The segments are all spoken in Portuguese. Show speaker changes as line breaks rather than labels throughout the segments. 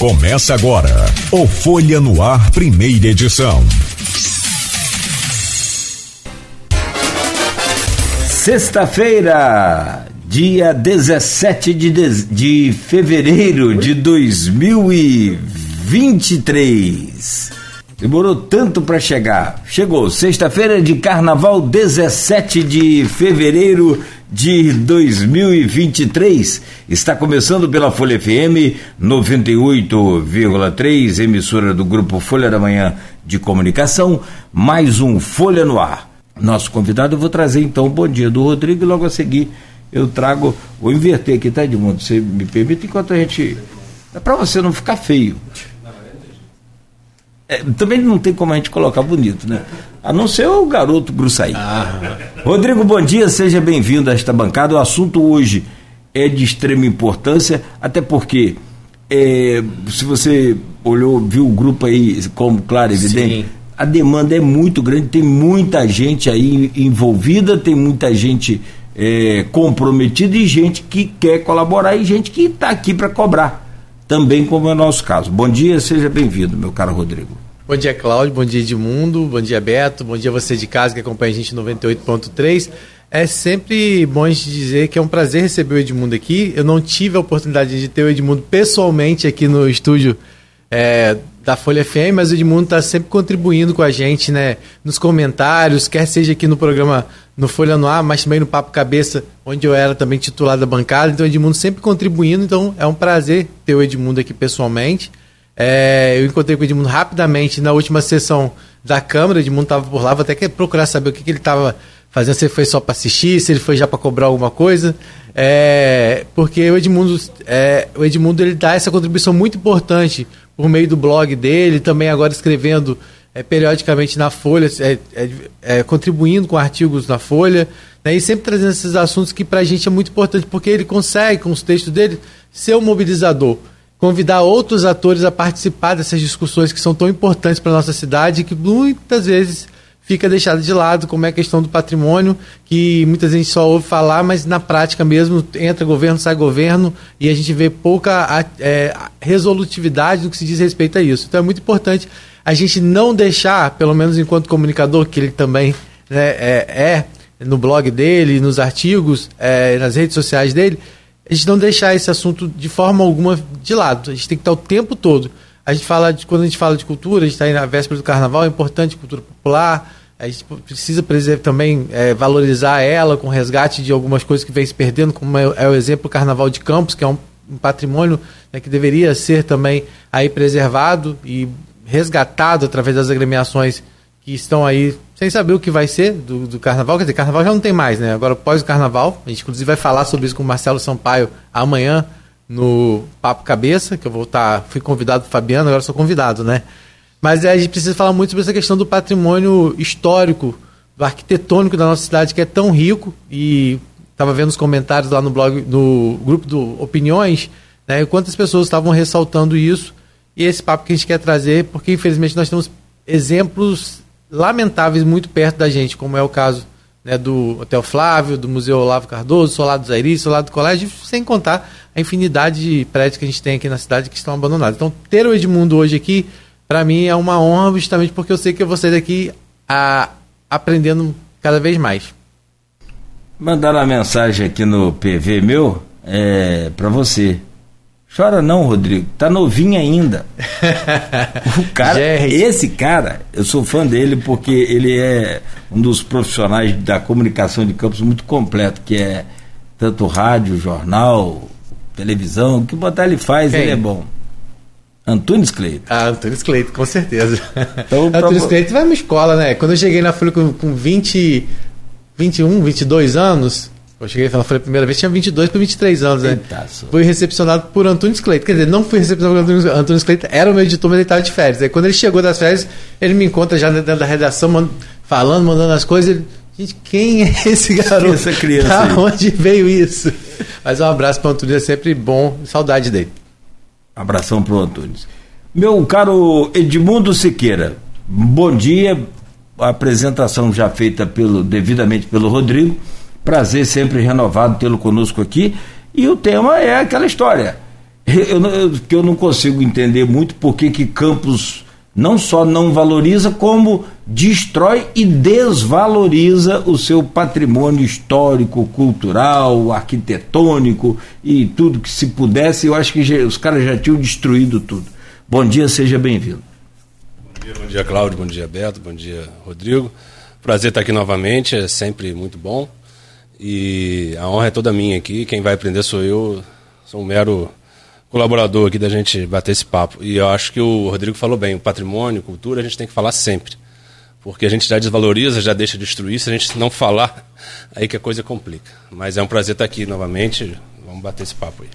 Começa agora o Folha no Ar, primeira edição.
Sexta-feira, dia 17 de, de, de fevereiro de 2023. Demorou tanto para chegar. Chegou, sexta-feira de carnaval, 17 de fevereiro de 2023. Está começando pela Folha FM 98,3, emissora do grupo Folha da Manhã de Comunicação, mais um Folha no Ar. Nosso convidado, eu vou trazer então o bom dia do Rodrigo e logo a seguir eu trago, vou inverter aqui, tá, Edmundo? Você me permite enquanto a gente. É para você não ficar feio. É, também não tem como a gente colocar bonito, né? A não ser o garoto Gruçaí. Ah. Rodrigo, bom dia, seja bem-vindo a esta bancada. O assunto hoje é de extrema importância, até porque é, se você olhou, viu o grupo aí como claro, evidente, Sim. a demanda é muito grande, tem muita gente aí envolvida, tem muita gente é, comprometida e gente que quer colaborar e gente que está aqui para cobrar também como é o nosso caso. Bom dia, seja bem-vindo, meu caro Rodrigo.
Bom dia, Cláudio. Bom dia, Edmundo. Bom dia, Beto. Bom dia você de casa que acompanha a gente 98.3. É sempre bom a gente dizer que é um prazer receber o Edmundo aqui. Eu não tive a oportunidade de ter o Edmundo pessoalmente aqui no estúdio é, da Folha FM, mas o Edmundo está sempre contribuindo com a gente, né? Nos comentários, quer seja aqui no programa no Folha no Ar, mas também no Papo Cabeça, onde eu era também titular da bancada. Então, o Edmundo sempre contribuindo. Então, é um prazer ter o Edmundo aqui pessoalmente. É, eu encontrei com o Edmundo rapidamente na última sessão da Câmara. O Edmundo estava por lá, vou até procurar saber o que, que ele estava fazendo, se ele foi só para assistir, se ele foi já para cobrar alguma coisa. É, porque o Edmundo, é, o Edmundo ele dá essa contribuição muito importante por meio do blog dele, também agora escrevendo é, periodicamente na Folha, é, é, é, contribuindo com artigos na Folha, né, e sempre trazendo esses assuntos que para a gente é muito importante, porque ele consegue, com os textos dele, ser um mobilizador, convidar outros atores a participar dessas discussões que são tão importantes para nossa cidade e que muitas vezes fica deixada de lado, como é a questão do patrimônio, que muitas vezes só ouve falar, mas na prática mesmo entra governo, sai governo, e a gente vê pouca é, resolutividade no que se diz respeito a isso. Então é muito importante a gente não deixar, pelo menos enquanto comunicador, que ele também né, é, é, no blog dele, nos artigos, é, nas redes sociais dele, a gente não deixar esse assunto de forma alguma de lado. A gente tem que estar o tempo todo. A gente fala de, quando a gente fala de cultura, a gente está aí na véspera do carnaval, é importante cultura popular. A gente precisa também é, valorizar ela com resgate de algumas coisas que vem se perdendo, como é, é o exemplo do Carnaval de Campos, que é um, um patrimônio né, que deveria ser também aí preservado e resgatado através das agremiações que estão aí sem saber o que vai ser do, do carnaval. Quer dizer, carnaval já não tem mais, né? Agora, pós o carnaval, a gente inclusive vai falar sobre isso com o Marcelo Sampaio amanhã no Papo Cabeça, que eu vou estar. Tá, fui convidado do Fabiano, agora sou convidado, né? Mas é, a gente precisa falar muito sobre essa questão do patrimônio histórico, do arquitetônico da nossa cidade, que é tão rico. E estava vendo os comentários lá no blog, no grupo do Opiniões, né? Quantas pessoas estavam ressaltando isso e esse papo que a gente quer trazer, porque infelizmente nós temos exemplos lamentáveis muito perto da gente, como é o caso né, do Hotel Flávio, do Museu Olavo Cardoso, Solar do Zairi, Solar do Colégio, sem contar a infinidade de prédios que a gente tem aqui na cidade que estão abandonados. Então, ter o Edmundo hoje aqui, para mim, é uma honra, justamente porque eu sei que eu vou sair daqui a, aprendendo cada vez mais.
Mandaram uma mensagem aqui no PV meu é, para você. Chora não, Rodrigo. Tá novinho ainda. o cara, esse cara, eu sou fã dele porque ele é um dos profissionais da comunicação de campos muito completo, que é tanto rádio, jornal, televisão, o que botar ele faz, Quem? ele é bom. Antunes Cleito.
Ah, Antunes Cleito, com certeza. Então, Antunes Cleito vai numa escola, né? Quando eu cheguei na Folha com, com 20, 21, 22 anos, eu cheguei na Folha a primeira vez, tinha 22 para 23 anos, né? Fui recepcionado por Antunes Cleito. Quer dizer, não fui recepcionado por Antunes, Antunes Cleito, era o meu editor, mas ele estava de férias. Aí quando ele chegou das férias, ele me encontra já dentro da redação, falando, mandando as coisas. Ele, Gente, quem é esse garoto?
Essa criança. Da
aí? onde veio isso? Mas um abraço para o Antunes, é sempre bom, saudade dele.
Abração para o Antunes. Meu caro Edmundo Siqueira, bom dia. A apresentação já feita pelo, devidamente pelo Rodrigo. Prazer sempre renovado tê-lo conosco aqui. E o tema é aquela história. eu, eu, que eu não consigo entender muito por que Campos não só não valoriza, como destrói e desvaloriza o seu patrimônio histórico, cultural, arquitetônico e tudo que se pudesse. Eu acho que já, os caras já tinham destruído tudo. Bom dia, seja bem-vindo.
Bom dia, bom dia, Cláudio, bom dia, Beto, bom dia, Rodrigo. Prazer estar aqui novamente, é sempre muito bom. E a honra é toda minha aqui. Quem vai aprender sou eu, sou um mero colaborador aqui da gente bater esse papo. E eu acho que o Rodrigo falou bem, o patrimônio, cultura, a gente tem que falar sempre. Porque a gente já desvaloriza, já deixa de destruir, se a gente não falar, aí que a coisa complica. Mas é um prazer estar aqui novamente, vamos bater esse papo aí.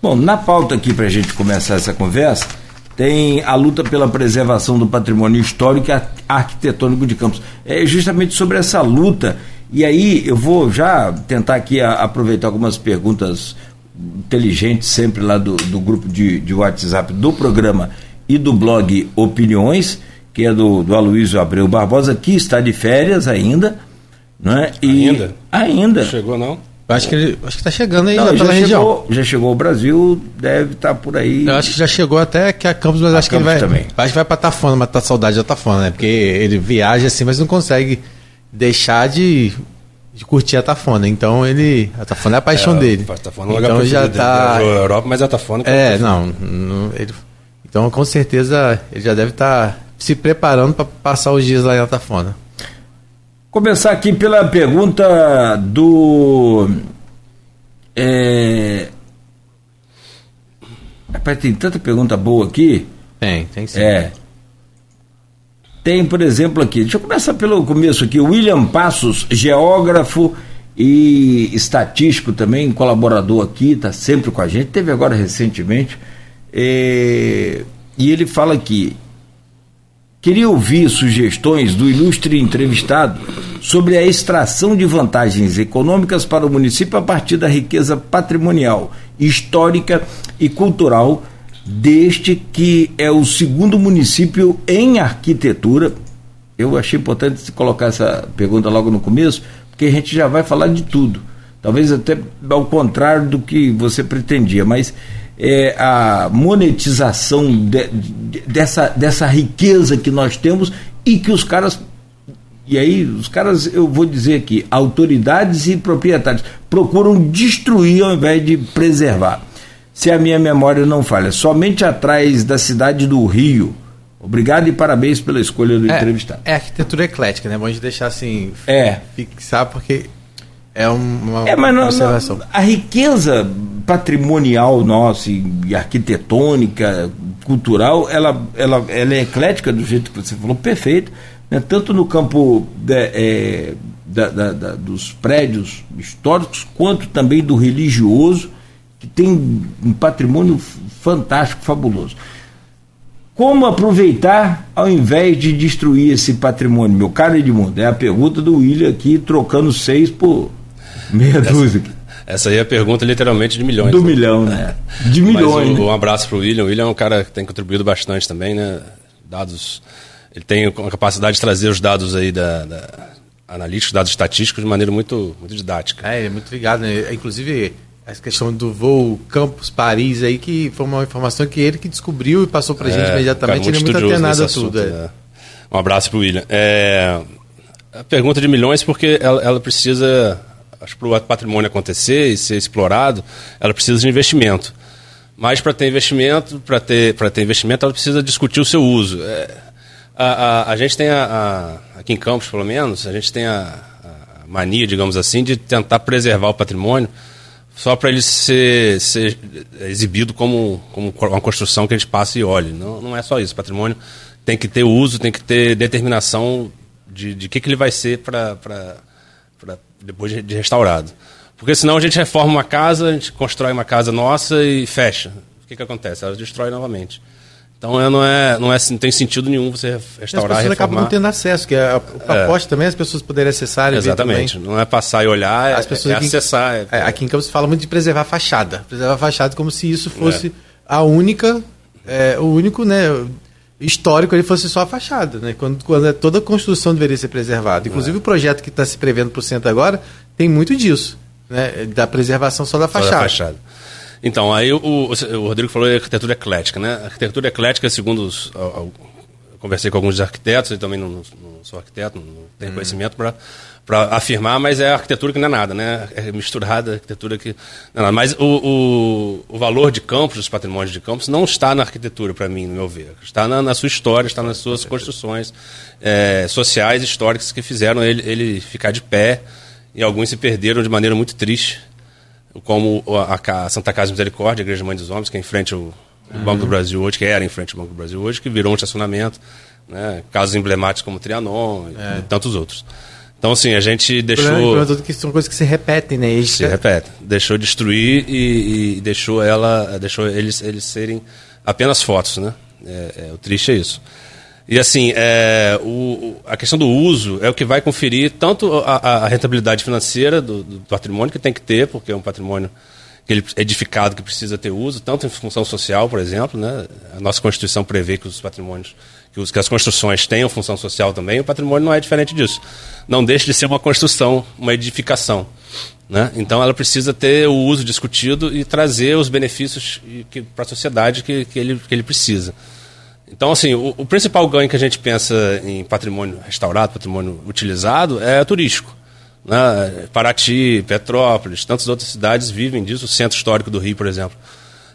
Bom, na pauta aqui para a gente começar essa conversa, tem a luta pela preservação do patrimônio histórico e arquitetônico de Campos. É justamente sobre essa luta, e aí eu vou já tentar aqui aproveitar algumas perguntas inteligente sempre lá do, do grupo de, de WhatsApp do programa e do blog Opiniões, que é do, do Aloysio Abreu Barbosa, que está de férias ainda. Né?
E ainda?
Ainda.
chegou não?
Eu acho que ele acho que está chegando aí
não, já, já chegou, já chegou ao Brasil, deve estar tá por aí.
Eu acho que já chegou até que a Campos, mas a acho Campos que ele vai. Também. Acho que vai para Tafona, mas tá saudade da Tafona, né? Porque ele viaja assim, mas não consegue deixar de de curtir a Tafona. Então ele. A Tafona é a paixão é, dele. A Tafona é então já tá.
A Europa, mas a Tafona.
É, não, não ele, então com certeza ele já deve estar tá se preparando para passar os dias lá em Tafona.
Começar aqui pela pergunta do. É... Rapaz, tem tanta pergunta boa aqui.
Tem, tem sim.
É. Tem, por exemplo, aqui, deixa eu começar pelo começo aqui, William Passos, geógrafo e estatístico também, colaborador aqui, está sempre com a gente, teve agora recentemente, é, e ele fala aqui, queria ouvir sugestões do ilustre entrevistado sobre a extração de vantagens econômicas para o município a partir da riqueza patrimonial, histórica e cultural deste que é o segundo município em arquitetura. Eu achei importante colocar essa pergunta logo no começo, porque a gente já vai falar de tudo. Talvez até ao contrário do que você pretendia, mas é, a monetização de, de, dessa, dessa riqueza que nós temos e que os caras. E aí, os caras, eu vou dizer aqui, autoridades e proprietários procuram destruir ao invés de preservar se a minha memória não falha, somente atrás da cidade do Rio. Obrigado e parabéns pela escolha do
é,
entrevistado.
É arquitetura eclética, né? Bom de deixar assim.
É.
Fixar, porque é uma,
é, mas não, observação. Não, a riqueza patrimonial nossa e arquitetônica, cultural, ela, ela, ela é eclética do jeito que você falou, perfeito. Né? Tanto no campo de, é, da, da, da, dos prédios históricos, quanto também do religioso que tem um patrimônio fantástico, fabuloso. Como aproveitar ao invés de destruir esse patrimônio, meu caro Edmundo? É a pergunta do William aqui, trocando seis por meia essa, dúzia.
Essa aí é a pergunta literalmente de milhões.
Do né? milhão, né? De milhões.
Mas um, um abraço para o William. O William é um cara que tem contribuído bastante também, né? Dados. Ele tem a capacidade de trazer os dados aí da, da analíticos, dados estatísticos de maneira muito, muito didática.
É, ele é muito ligado, né? Inclusive, essa questão do voo Campos-Paris aí, que foi uma informação que ele que descobriu e passou para a gente é, imediatamente. Ele é muito atenado a tudo. Assunto, é. né?
Um abraço para o William. É, a pergunta de milhões, porque ela, ela precisa, acho que para o patrimônio acontecer e ser explorado, ela precisa de investimento. Mas para ter investimento, para ter, ter investimento, ela precisa discutir o seu uso. É, a, a, a, gente tem, a, a, aqui em Campos, pelo menos, a gente tem a mania, digamos assim, de tentar preservar o patrimônio só para ele ser, ser, exibido como, como uma construção que a gente passa e olhe. Não, não é só isso. O patrimônio tem que ter uso, tem que ter determinação de, de que, que ele vai ser para depois de, restaurado. Porque senão a gente reforma uma casa, a gente constrói uma casa nossa e fecha. O que, que acontece? Ela destrói novamente. Então é, não, é, não, é, não tem sentido nenhum você restaurar As pessoas
acabam não tendo acesso, que a, a proposta é. também é as pessoas poderem acessar
Exatamente. Não é passar e olhar, as é, pessoas é aqui, acessar. É,
é, aqui em Campos se fala muito de preservar a fachada. Preservar a fachada como se isso fosse a única, o único né, histórico, ele fosse só a fachada. Né? Quando, quando toda a construção deveria ser preservada. Inclusive o projeto que está se prevendo para o centro agora tem muito disso, né? da preservação só da fachada. Só da fachada.
Então, aí o, o, Rodrigo falou de arquitetura eclética, né? A arquitetura eclética, segundo os, eu conversei com alguns arquitetos, eu também não, não sou arquiteto, não tenho hum. conhecimento para para afirmar, mas é arquitetura que não é nada, né? É misturada arquitetura que não é nada. Mas o, o, o valor de campos, dos patrimônios de campos, não está na arquitetura, para mim, no meu ver. Está na, na, sua história, está nas suas construções é, sociais, históricas que fizeram ele, ele ficar de pé e alguns se perderam de maneira muito triste, como a, Santa Casa Misericórdia, a Igreja Mãe dos Homens, que é em frente ao, uhum. Banco do Brasil hoje, que era em frente ao Banco do Brasil hoje, que virou um estacionamento, né? casos emblemáticos como o Trianon é. e tantos outros. Então, assim, a gente deixou.
O que são coisas que se repetem, né?
Isso se é... repetem. Deixou destruir e, e, deixou ela. Deixou eles, eles serem apenas fotos, né? É, é, o triste é isso. E assim, é, o, a questão do uso é o que vai conferir tanto a, a rentabilidade financeira do, do, patrimônio que tem que ter, porque é um patrimônio que ele é edificado que precisa ter uso, tanto em função social, por exemplo, né? A nossa Constituição prevê que os patrimônios que, os, que as construções tenham função social também, o patrimônio não é diferente disso. Não deixa de ser uma construção, uma edificação. Né? Então ela precisa ter o uso discutido e trazer os benefícios para a sociedade que, que, ele, que ele precisa. Então, assim, o, o, principal ganho que a gente pensa em patrimônio restaurado, patrimônio utilizado, é turístico. Né? Paraty, Petrópolis, tantas outras cidades vivem disso. O centro histórico do Rio, por exemplo,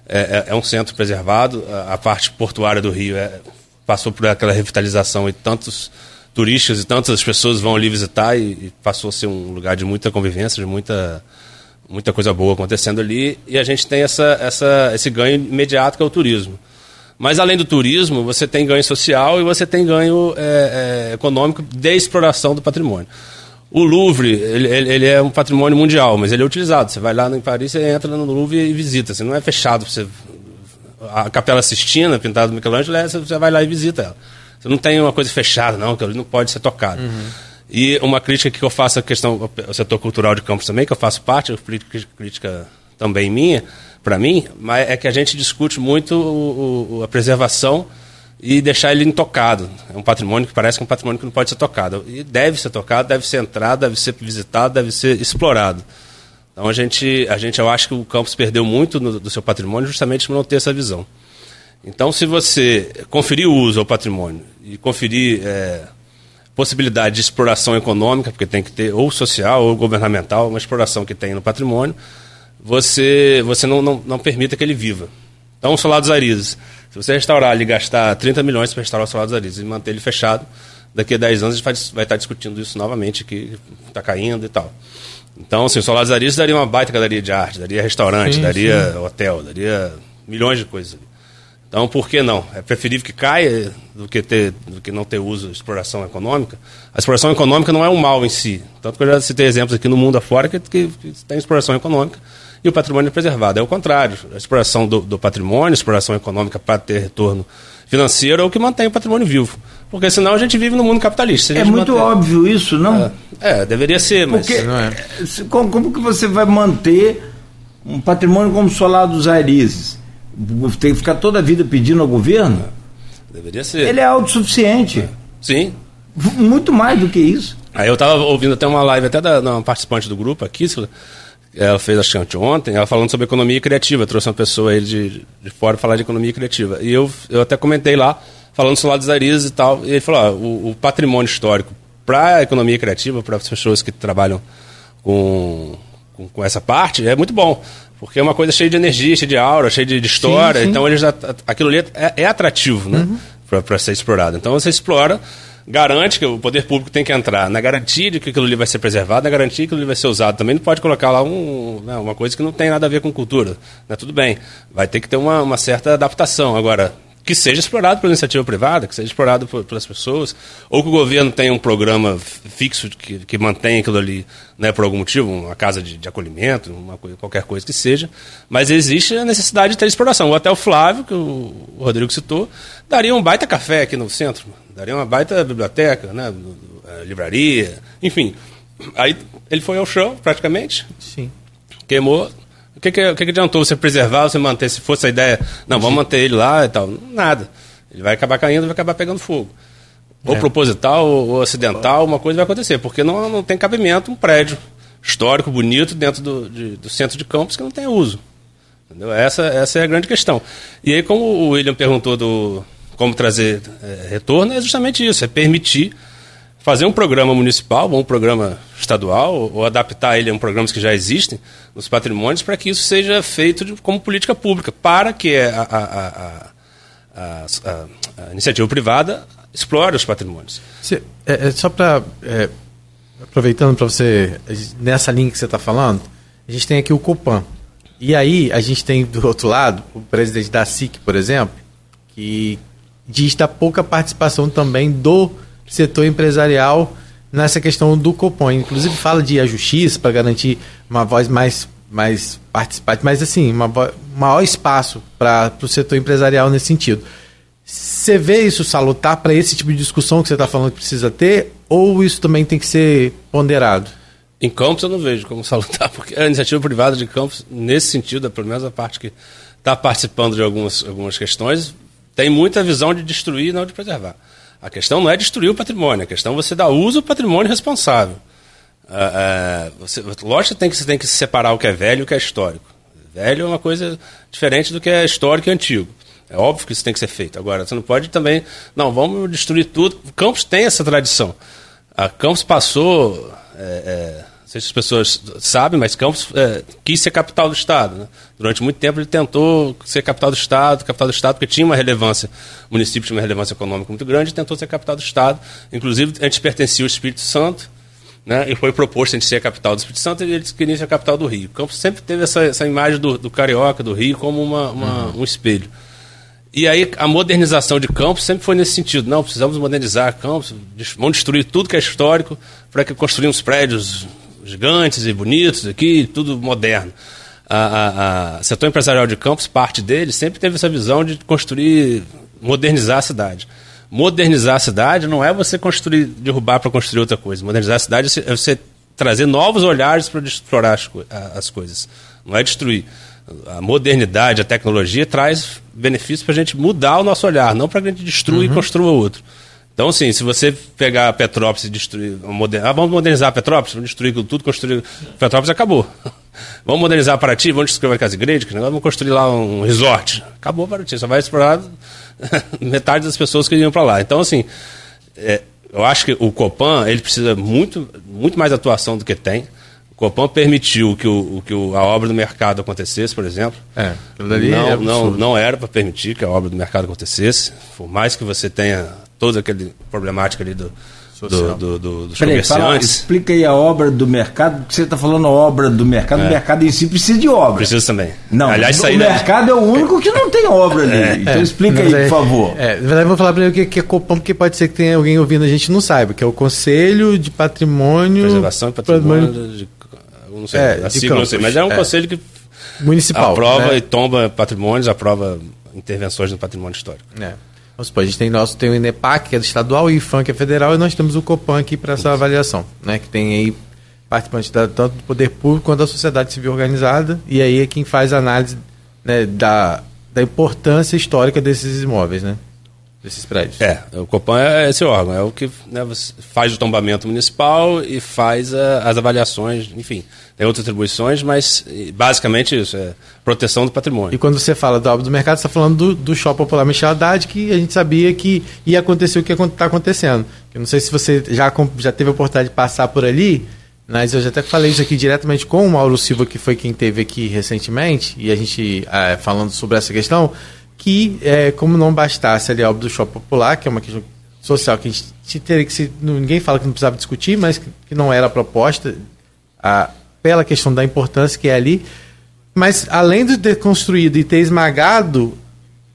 é, é, é um centro preservado. A, a parte portuária do Rio é passou por aquela revitalização e tantos turistas e tantas pessoas vão ali visitar e, e, passou a ser um lugar de muita convivência, de muita muita coisa boa acontecendo ali e a gente tem essa, essa, esse ganho imediato que é o turismo. Mas além do turismo, você tem ganho social e você tem ganho é, é, econômico de exploração do patrimônio. O Louvre, ele, ele, é um patrimônio mundial, mas ele é utilizado. Você vai lá em Paris, você entra no Louvre e visita. Você não é fechado, você a Capela Sistina, pintada do Michelangelo, é, você vai lá e visita ela. Você não tem uma coisa fechada, não, que ele não pode ser tocado. Uhum. E uma crítica que eu faço à questão, o setor cultural de Campos também, que eu faço parte, crítica também minha, para mim, mas é que a gente discute muito o, o, a preservação e deixar ele intocado. É um patrimônio que parece que é um patrimônio que não pode ser tocado. E deve ser tocado, deve ser entrado, deve ser visitado, deve ser explorado. Então a gente, a gente, eu acho que o campus perdeu muito no, do seu patrimônio justamente por não ter essa visão. Então, se você conferir o uso ao patrimônio e conferir é, possibilidade de exploração econômica, porque tem que ter ou social ou governamental, uma exploração que tem no patrimônio, você, você não, não, não permita que ele viva. Então, o Solar dos Arizes, se você restaurar e gastar 30 milhões para restaurar o Solar dos Arizes e manter ele fechado, daqui a 10 anos a gente vai, vai estar discutindo isso novamente, que está caindo e tal. Então, assim, o Solar dos Arizes daria uma baita galeria de arte, daria restaurante, sim, daria sim. hotel, daria milhões de coisas. Então, por que não? É preferível que caia do que, ter, do que não ter uso de exploração econômica. A exploração econômica não é um mal em si. Tanto que eu já citei exemplos aqui no mundo afora que, que, que tem exploração econômica e o patrimônio é preservado. É o contrário. A exploração do, do patrimônio, a exploração econômica para ter retorno financeiro é o que mantém o patrimônio vivo. Porque senão a gente vive no mundo capitalista.
É muito mantém... óbvio isso, não?
É, é deveria ser, mas.
Porque, é. como, como, que você vai manter um patrimônio como o Solar dos Arizes? Tem que ficar toda a vida pedindo ao governo?
Deveria ser.
Ele é autossuficiente. É.
Sim.
Muito mais do que isso.
Aí eu estava ouvindo até uma live até da uma participante do grupo aqui, ela fez acho que ontem, ela falando sobre economia criativa, trouxe uma pessoa aí de, de fora falar de economia criativa. E eu, eu até comentei lá, falando sobre Arizes e tal, e ele falou, ó, o, o patrimônio histórico para a economia criativa, para as pessoas que trabalham com, com, com, essa parte, é muito bom. Porque é uma coisa cheia de energia, cheia de aura, cheia de, de história. Sim, sim. Então, ele já, aquilo ali é, é atrativo né, uhum. para ser explorado. Então, você explora garante que o poder público tem que entrar na garantia de que aquilo ali vai ser preservado, na garantia de que aquilo ali vai ser usado. Também não pode colocar lá um, né, uma coisa que não tem nada a ver com cultura. Né? Tudo bem, vai ter que ter uma, uma certa adaptação. Agora, que seja explorado pela iniciativa privada, que seja explorado por, pelas pessoas, ou que o governo tenha um programa fixo que, que mantenha aquilo ali né, por algum motivo, uma casa de, de acolhimento, uma qualquer coisa que seja, mas existe a necessidade de ter exploração. O Hotel Flávio, que o, o Rodrigo citou, daria um baita café aqui no centro, daria uma baita biblioteca, né, livraria, enfim. Aí ele foi ao chão, praticamente,
Sim.
queimou, o que, que, o que, que adiantou você preservar, você manter, se fosse a ideia, não, vamos manter ele lá e tal? Nada. Ele vai acabar caindo, vai acabar pegando fogo. Ou é. proposital, ou, ou, acidental, uma coisa vai acontecer, porque não, não tem cabimento um prédio histórico, bonito, dentro do, de, do centro de campos que não tem uso. Entendeu? Essa, essa é a grande questão. E aí, como o William perguntou do como trazer é, retorno, é justamente isso, é permitir fazer um programa municipal, ou um programa estadual, ou adaptar ele a um programas que já existem nos patrimônios, para que isso seja feito de, como política pública, para que a, a, a, a iniciativa privada explore os patrimônios.
Se, é, é, só para. É, aproveitando para você, nessa linha que você está falando, a gente tem aqui o Copan. E aí, a gente tem do outro lado o presidente da SIC, por exemplo, que diz da pouca participação também do setor empresarial nessa questão do Copom. Inclusive fala de a justiça para garantir uma voz mais, mais participante, mas assim, uma maior espaço para o setor empresarial nesse sentido. Você vê isso salutar para esse tipo de discussão que você está falando que precisa ter, ou isso também tem que ser ponderado?
Em Campos eu não vejo como salutar, porque a iniciativa privada de Campos, nesse sentido, pelo menos a parte que está participando de algumas, algumas questões, tem muita visão de destruir e não de preservar. A questão não é destruir o patrimônio, a questão é você dar uso ao patrimônio responsável. Uh, uh, você, lógico tem que você tem que separar o que é velho e o que é histórico. Velho é uma coisa diferente do que é histórico e antigo. É óbvio que isso tem que ser feito. Agora, você não pode também. Não, vamos destruir tudo. Campos tem essa tradição. A Campos passou. É, é, não sei se as pessoas sabem, mas Campos é, quis ser capital do Estado. Né? Durante muito tempo ele tentou ser capital do Estado, capital do Estado, porque tinha uma relevância, o município tinha uma relevância econômica muito grande, tentou ser capital do Estado. Inclusive, antes pertencia ao Espírito Santo, né? e foi proposto a gente ser a capital do Espírito Santo, e eles queriam ser a capital do Rio. Campos sempre teve essa, essa imagem do, do carioca, do Rio, como uma, uma uhum. um espelho. E aí a modernização de Campos sempre foi nesse sentido. Não, precisamos modernizar Campos, vamos destruir tudo que é histórico para que construímos prédios gigantes e bonitos aqui, tudo moderno. A, a, a setor empresarial de Campos, parte dele, sempre teve essa visão de construir, modernizar a cidade. Modernizar a cidade não é você construir, derrubar para construir outra coisa. Modernizar a cidade é você trazer novos olhares para explorar as, as coisas. Não é destruir a modernidade, a tecnologia traz benefícios para a gente mudar o nosso olhar, não para que a gente destrua uhum. e construa outro. Então, assim, se você pegar Petrópolis e destruir. Modern... Ah, vamos modernizar Petrópolis, vamos destruir tudo, construir. Petrópolis acabou. vamos modernizar Paraty, vamos destruir as igrejas, vamos construir lá um resort. Acabou Paraty, só vai explorar metade das pessoas que iriam para lá. Então, assim, é, eu acho que o Copan ele precisa muito, muito mais atuação do que tem. O Copan permitiu que, o, que o, a obra do mercado acontecesse, por exemplo. É, não, é não, não era para permitir que a obra do mercado acontecesse. Por mais que você tenha toda aquela problemática ali do, do, do, do, dos Peraí, comerciantes. Fala,
explica aí a obra do mercado, porque você está falando obra do mercado, é. o mercado em si precisa de obra.
Precisa também.
Não, Aliás, o mercado é o único que não tem obra ali. É. Então explica aí, por favor.
É, na verdade, eu vou falar para ele o que é Copom, porque pode ser que tenha alguém ouvindo a gente não saiba, que é o Conselho de Patrimônio...
Preservação e Patrimônio... patrimônio de não sei, é, a sigla não sei, mas é um é. conselho que
municipal
aprova
né?
e tomba patrimônios, aprova intervenções no patrimônio histórico.
É. Vamos supor, a gente tem, nosso, tem o INEPAC, que é estadual, e o IFAM, que é federal, e nós temos o COPAN aqui para essa avaliação, né? que tem aí participantes da, tanto do poder público quanto da sociedade civil organizada, e aí é quem faz a análise né, da, da importância histórica desses imóveis. Né? Desses prédios.
É, o Copan é esse órgão, é o que né, faz o tombamento municipal e faz a, as avaliações, enfim, tem outras atribuições, mas basicamente isso, é proteção do patrimônio.
E quando você fala obra do mercado, você está falando do, do Shopping Popular Michel Haddad, que a gente sabia que ia acontecer o que está acontecendo. Eu não sei se você já, já teve a oportunidade de passar por ali, mas eu já até falei isso aqui diretamente com o Mauro Silva, que foi quem teve aqui recentemente, e a gente é, falando sobre essa questão, que, é, como não bastasse ali a obra do shopping popular, que é uma questão social que a gente teria que se. Ninguém fala que não precisava discutir, mas que, que não era a proposta, a, pela questão da importância que é ali. Mas além de ter construído e ter esmagado,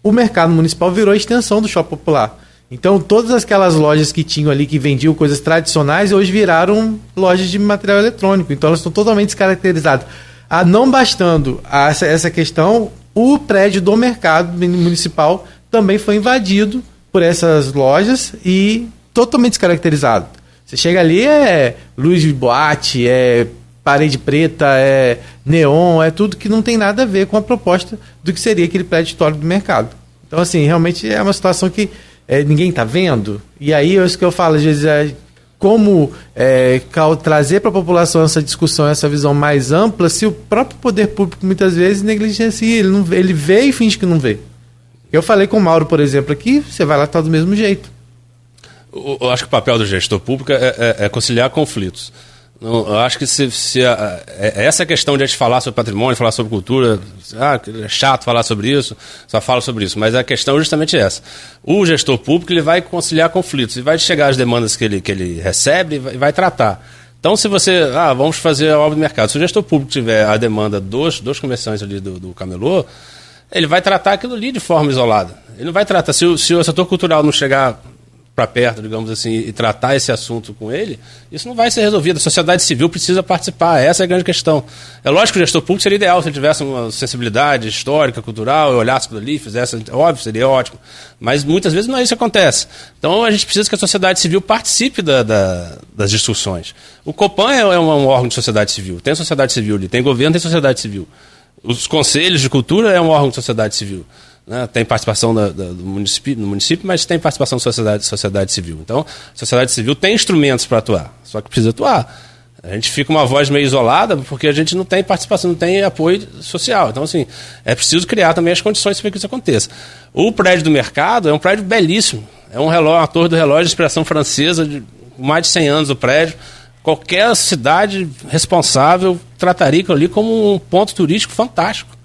o mercado municipal virou a extensão do shopping popular. Então, todas aquelas lojas que tinham ali, que vendiam coisas tradicionais, hoje viraram lojas de material eletrônico. Então, elas estão totalmente descaracterizadas. Ah, não bastando essa questão, o prédio do mercado municipal também foi invadido por essas lojas e totalmente descaracterizado. Você chega ali, é luz de boate, é parede preta, é neon, é tudo que não tem nada a ver com a proposta do que seria aquele prédio histórico do mercado. Então, assim, realmente é uma situação que é, ninguém está vendo. E aí, é isso que eu falo, às vezes, é, como é, trazer para a população essa discussão, essa visão mais ampla, se o próprio poder público muitas vezes negligencia, ele, não, ele vê e finge que não vê. Eu falei com o Mauro, por exemplo, aqui, você vai lá tá do mesmo jeito.
Eu acho que o papel do gestor público é, é, é conciliar conflitos. Não, eu acho que se, se a, é, é essa questão de a gente falar sobre patrimônio, falar sobre cultura, ah, é chato falar sobre isso, só fala sobre isso, mas a questão é justamente essa. O gestor público ele vai conciliar conflitos e vai chegar às demandas que ele, que ele recebe e vai, vai, tratar. Então, se você, ah, vamos fazer a obra do mercado, se o gestor público tiver a demanda dos, dos comerciantes ali do, do camelô, ele vai tratar aquilo ali de forma isolada. Ele não vai tratar, se o, se o setor cultural não chegar para perto, digamos assim, e tratar esse assunto com ele, isso não vai ser resolvido. A sociedade civil precisa participar, essa é a grande questão. É lógico que o gestor público seria ideal se ele tivesse uma sensibilidade histórica, cultural, olhasse para ali, fizesse, óbvio, seria ótimo. Mas muitas vezes não é isso que acontece. Então a gente precisa que a sociedade civil participe da, da, das discussões. O COPAN é, é um, um órgão de sociedade civil, tem sociedade civil ali, tem governo, tem sociedade civil. Os conselhos de cultura é um órgão de sociedade civil. Né? Tem participação da, da, do município, município, mas tem participação da sociedade, sociedade civil. Então, a sociedade civil tem instrumentos para atuar, só que precisa atuar. A gente fica uma voz meio isolada porque a gente não tem participação, não tem apoio social. Então, assim, é preciso criar também as condições para que isso aconteça. O prédio do mercado é um prédio belíssimo. É um relógio, uma torre do relógio de inspiração francesa, de mais de 100 anos o prédio. Qualquer cidade responsável trataria ali como um ponto turístico fantástico.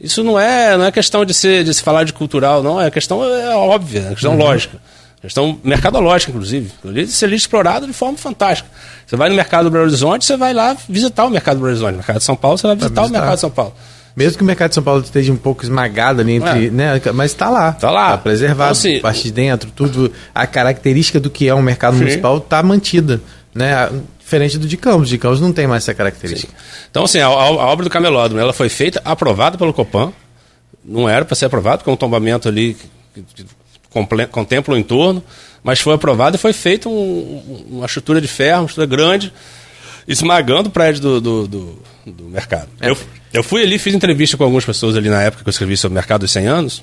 Isso não é, não é questão de, ser, de se falar de cultural, não. É questão é óbvia, é questão uhum. lógica. Questão mercadológica, inclusive. Ali seria explorado de forma fantástica. Você vai no mercado do Belo Horizonte, você vai lá visitar o mercado do Belo Horizonte. No mercado de São Paulo, você vai visitar, visitar. o mercado de São Paulo.
Mesmo que o mercado de São Paulo esteja um pouco esmagado ali entre. É. Né, mas está lá.
Está lá. Está
preservado. Então, assim, parte de dentro, tudo. A característica do que é um mercado sim. municipal está mantida. Né? Diferente do de Campos. De Campos não tem mais essa característica. Sim.
Então, assim, a, a, obra do camelódromo ela foi feita, aprovada pelo Copan. Não era para ser aprovado, porque é um tombamento ali que, que, que contempla o entorno, mas foi aprovado e foi feita um, uma estrutura de ferro, uma estrutura grande, esmagando o prédio do, do, do, do mercado. É. Eu, eu fui ali, fiz entrevista com algumas pessoas ali na época que eu escrevi sobre o mercado dos 100 anos.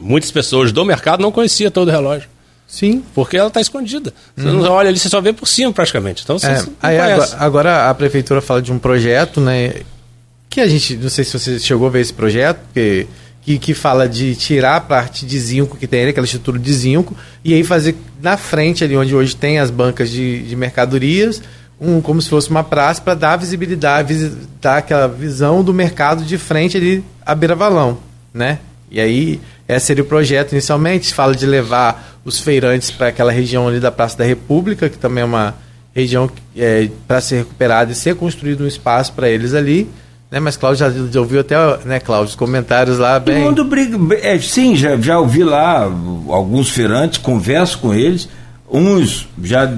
Muitas pessoas do mercado não conheciam todo o relógio.
Sim.
Porque ela está escondida. Você uhum. não olha ali, você só vê por cima praticamente. Então você, é,
aí agora, agora, a prefeitura fala de um projeto, né? Que a gente, não sei se você chegou a ver esse projeto, que, que, que fala de tirar a parte de zinco que tem ali, aquela estrutura de zinco, e aí fazer na frente ali onde hoje tem as bancas de, de mercadorias, um, como se fosse uma praça para dar visibilidade, dar aquela visão do mercado de frente ali à beira-valão, né? E aí, esse seria o projeto inicialmente, fala de levar os feirantes para aquela região ali da Praça da República, que também é uma região é, para ser recuperada e ser construído um espaço para eles ali. Né? Mas Cláudio já, já, ouviu até, né, Cláudio, os comentários lá bem.
Todo mundo briga. É, sim, já, já ouvi lá alguns feirantes, converso com eles. Uns já,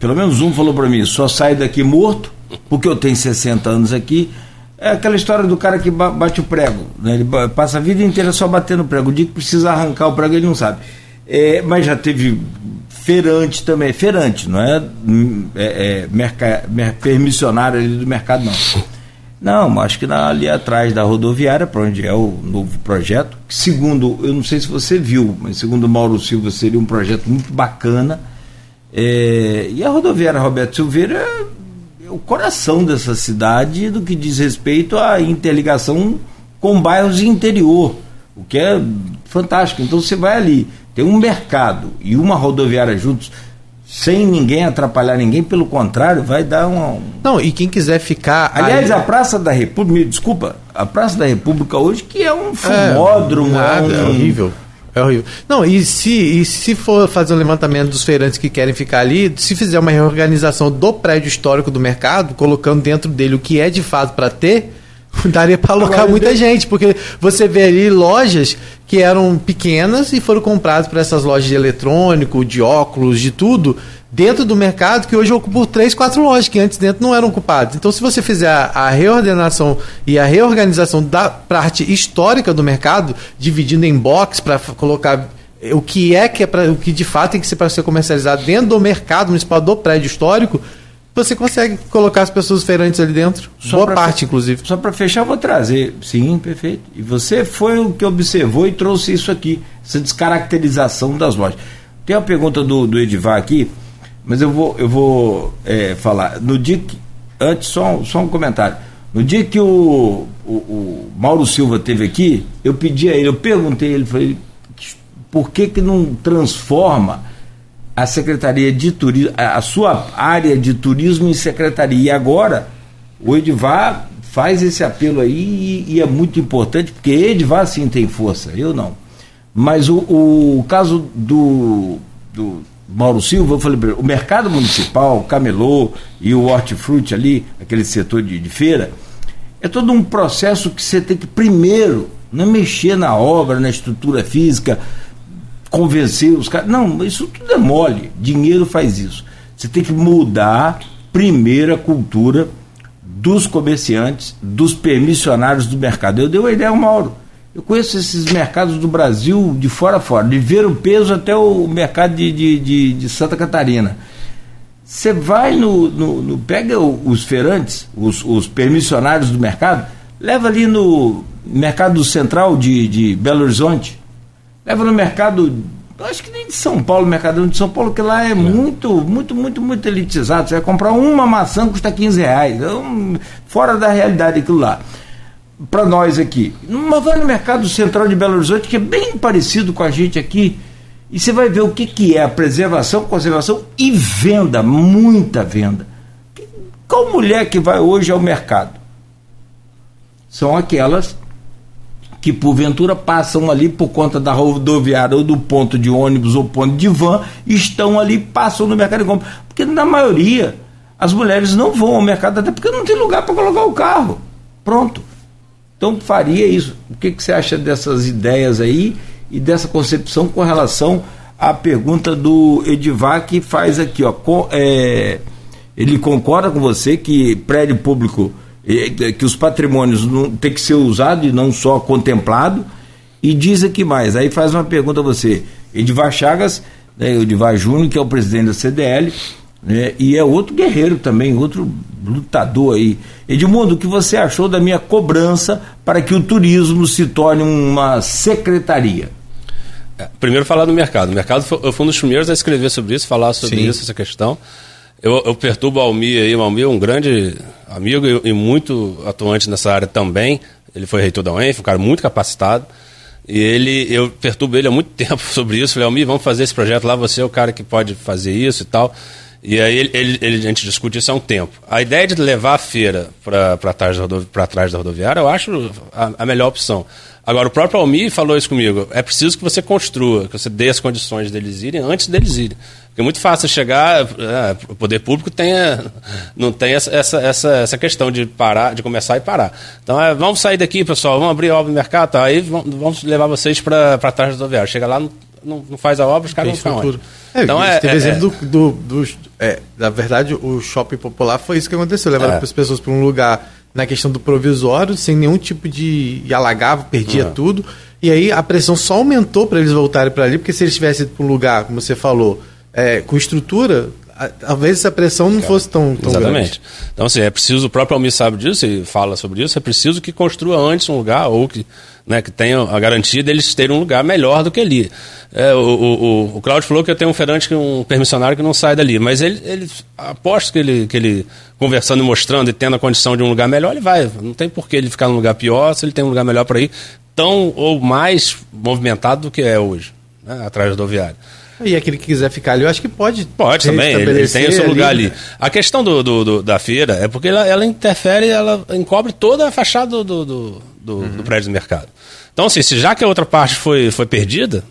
pelo menos um falou para mim, só sai daqui morto, porque eu tenho 60 anos aqui. É aquela história do cara que bate o prego. Né? Ele passa a vida inteira só batendo prego. O dia que precisa arrancar o prego, ele não sabe. É, mas já teve feirante também, feirante, não é, é, é merca, permissionário ali do mercado, não. Não, acho que ali atrás da rodoviária, para onde é o novo projeto, que segundo, eu não sei se você viu, mas segundo Mauro Silva seria um projeto muito bacana. É, e a rodoviária Roberto Silveira é o coração dessa cidade do que diz respeito à interligação com bairros de interior, o que é fantástico. Então você vai ali, tem um mercado e uma rodoviária juntos, sem ninguém atrapalhar ninguém, pelo contrário, vai dar um.
Não, e quem quiser ficar.
Aliás, aí... a Praça da República, me desculpa, a Praça da República hoje, que é um fumódromo. É,
é, um... é horrível. É horrível. Não, e se, e se for fazer o um levantamento dos feirantes que querem ficar ali, se fizer uma reorganização do prédio histórico do mercado, colocando dentro dele o que é de fato para ter, daria para alocar Agora, muita gente, porque você vê ali lojas que eram pequenas e foram compradas por essas lojas de eletrônico, de óculos, de tudo, dentro do mercado que hoje ocupam três, quatro lojas que antes dentro não eram ocupadas. Então, se você fizer a, a reordenação e a reorganização da parte histórica do mercado, dividindo em box para colocar o que é que é para o que de fato tem que ser para ser comercializado dentro do mercado municipal do prédio histórico, você consegue colocar as pessoas feirantes ali dentro. Só Boa parte, fe... inclusive.
Só para fechar, eu vou trazer. Sim, perfeito. E você foi o que observou e trouxe isso aqui, essa descaracterização das lojas. Tem uma pergunta do, do Edivar aqui. mas eu vou, eu vou é, falar. No dia que. Antes, só, só um comentário. No dia que o, o, o, Mauro Silva teve aqui, eu pedi a ele, eu perguntei a ele, falei, por que, que não transforma a Secretaria de Turismo, a sua área de turismo em secretaria? E agora, o Edvar faz esse apelo aí e, e é muito importante, porque Edvar sim tem força, eu não. Mas o, o caso do, do Mauro Silva, eu falei o mercado municipal, o camelô e o hortifruti ali, aquele setor de, de feira, é todo um processo que você tem que primeiro não mexer na obra, na estrutura física, convencer os caras. Não, isso tudo é mole. Dinheiro faz isso. Você tem que mudar primeiro a cultura dos comerciantes, dos permissionários do mercado. Eu dei uma ideia ao Mauro. Eu conheço esses mercados do Brasil de fora a fora, de ver o peso até o mercado de, de, de, de Santa Catarina. Você vai no, no, no, pega os feirantes, os, os permissionários do mercado, leva ali no mercado central de, de Belo Horizonte, leva no mercado, acho que nem de São Paulo, mercado de São Paulo, que lá é, é, muito, muito, muito, muito elitizado. Você vai comprar uma maçã custa 15 reais. Então, fora da realidade aquilo lá para nós aqui. Mas vai no mercado central de Belo Horizonte, que é bem parecido com a gente aqui, e você vai ver o que, que é a preservação, conservação e venda, muita venda. Qual mulher que vai hoje ao mercado? São aquelas que porventura passam ali por conta da rodoviária ou do ponto de ônibus ou ponto de van, estão ali, passam no mercado e compram. Porque na maioria as mulheres não vão ao mercado até porque não tem lugar para colocar o carro. Pronto. Então faria isso. O que, que você acha dessas ideias aí e dessa concepção com relação à pergunta do Edivar que faz aqui, ó, com, é, ele concorda com você que prédio público, que os patrimônios não tem que ser usado e não só contemplado, e diz aqui mais, aí faz uma pergunta a você, Edivar Chagas, né, Edivar Júnior, que é o presidente da CDL, né, e é outro guerreiro também, outro lutador aí. Edmundo, o que você achou da minha cobrança para que o turismo se torne uma secretaria?
É, primeiro falar do mercado. O mercado foi, eu fui um dos primeiros a escrever sobre isso, falar sobre Sim. isso, essa questão. Eu, eu perturbo o Almir aí, o Almir é um grande amigo e, e, muito atuante nessa área também. Ele foi reitor da UENF, um cara muito capacitado. E ele, eu perturbo ele há muito tempo sobre isso. Falei, Almir, vamos fazer esse projeto lá, você é o cara que pode fazer isso e tal. E aí ele, ele, ele, a gente discute isso há um tempo. A ideia de levar a feira para trás, trás da rodoviária, eu acho a, a, melhor opção. Agora, o próprio Almi falou isso comigo. É preciso que você construa, que você dê as condições deles irem antes deles irem. Porque é muito fácil chegar, é, o poder público tem, não tem essa, essa, essa, essa, questão de parar, de começar e parar. Então, é, vamos sair daqui, pessoal, vamos abrir a obra no mercado, tá? aí vamos levar vocês para trás da rodoviária. Chega lá, não, não, não faz a obra, os caras não ficam onde?
É, então é, teve é, exemplo é. do, do, do é, na verdade o shopping popular foi isso que aconteceu, levaram é. as pessoas para um lugar na questão do provisório, sem nenhum tipo de e alagava, perdia uhum. tudo. E aí a pressão só aumentou para eles voltarem para ali, porque se eles tivessem ido para um lugar, como você falou, é, com estrutura, talvez essa pressão não fosse tão, tão
Exatamente. Grande. Então, assim, é preciso, o próprio Almir sabe disso e fala sobre isso, é preciso que construa antes um lugar ou que né, que tenham a garantia deles terem um lugar melhor do que ali. É, o, o, o Claudio falou que eu tenho um ferante, um permissionário que não sai dali, mas ele, ele aposto que ele, que ele, conversando e mostrando e tendo a condição de um lugar melhor, ele vai. Não tem por que ele ficar num lugar pior se ele tem um lugar melhor para ir, tão ou mais movimentado do que é hoje, né, atrás do rodoviário.
E aquele que quiser ficar ali, eu acho que pode.
Pode também, ele tem o seu lugar ali. ali. A questão do, do, do, da feira é porque ela, ela, interfere, ela encobre toda a fachada do, do, do, uhum. do prédio do mercado. Então, assim, se já que a outra parte foi, foi perdida,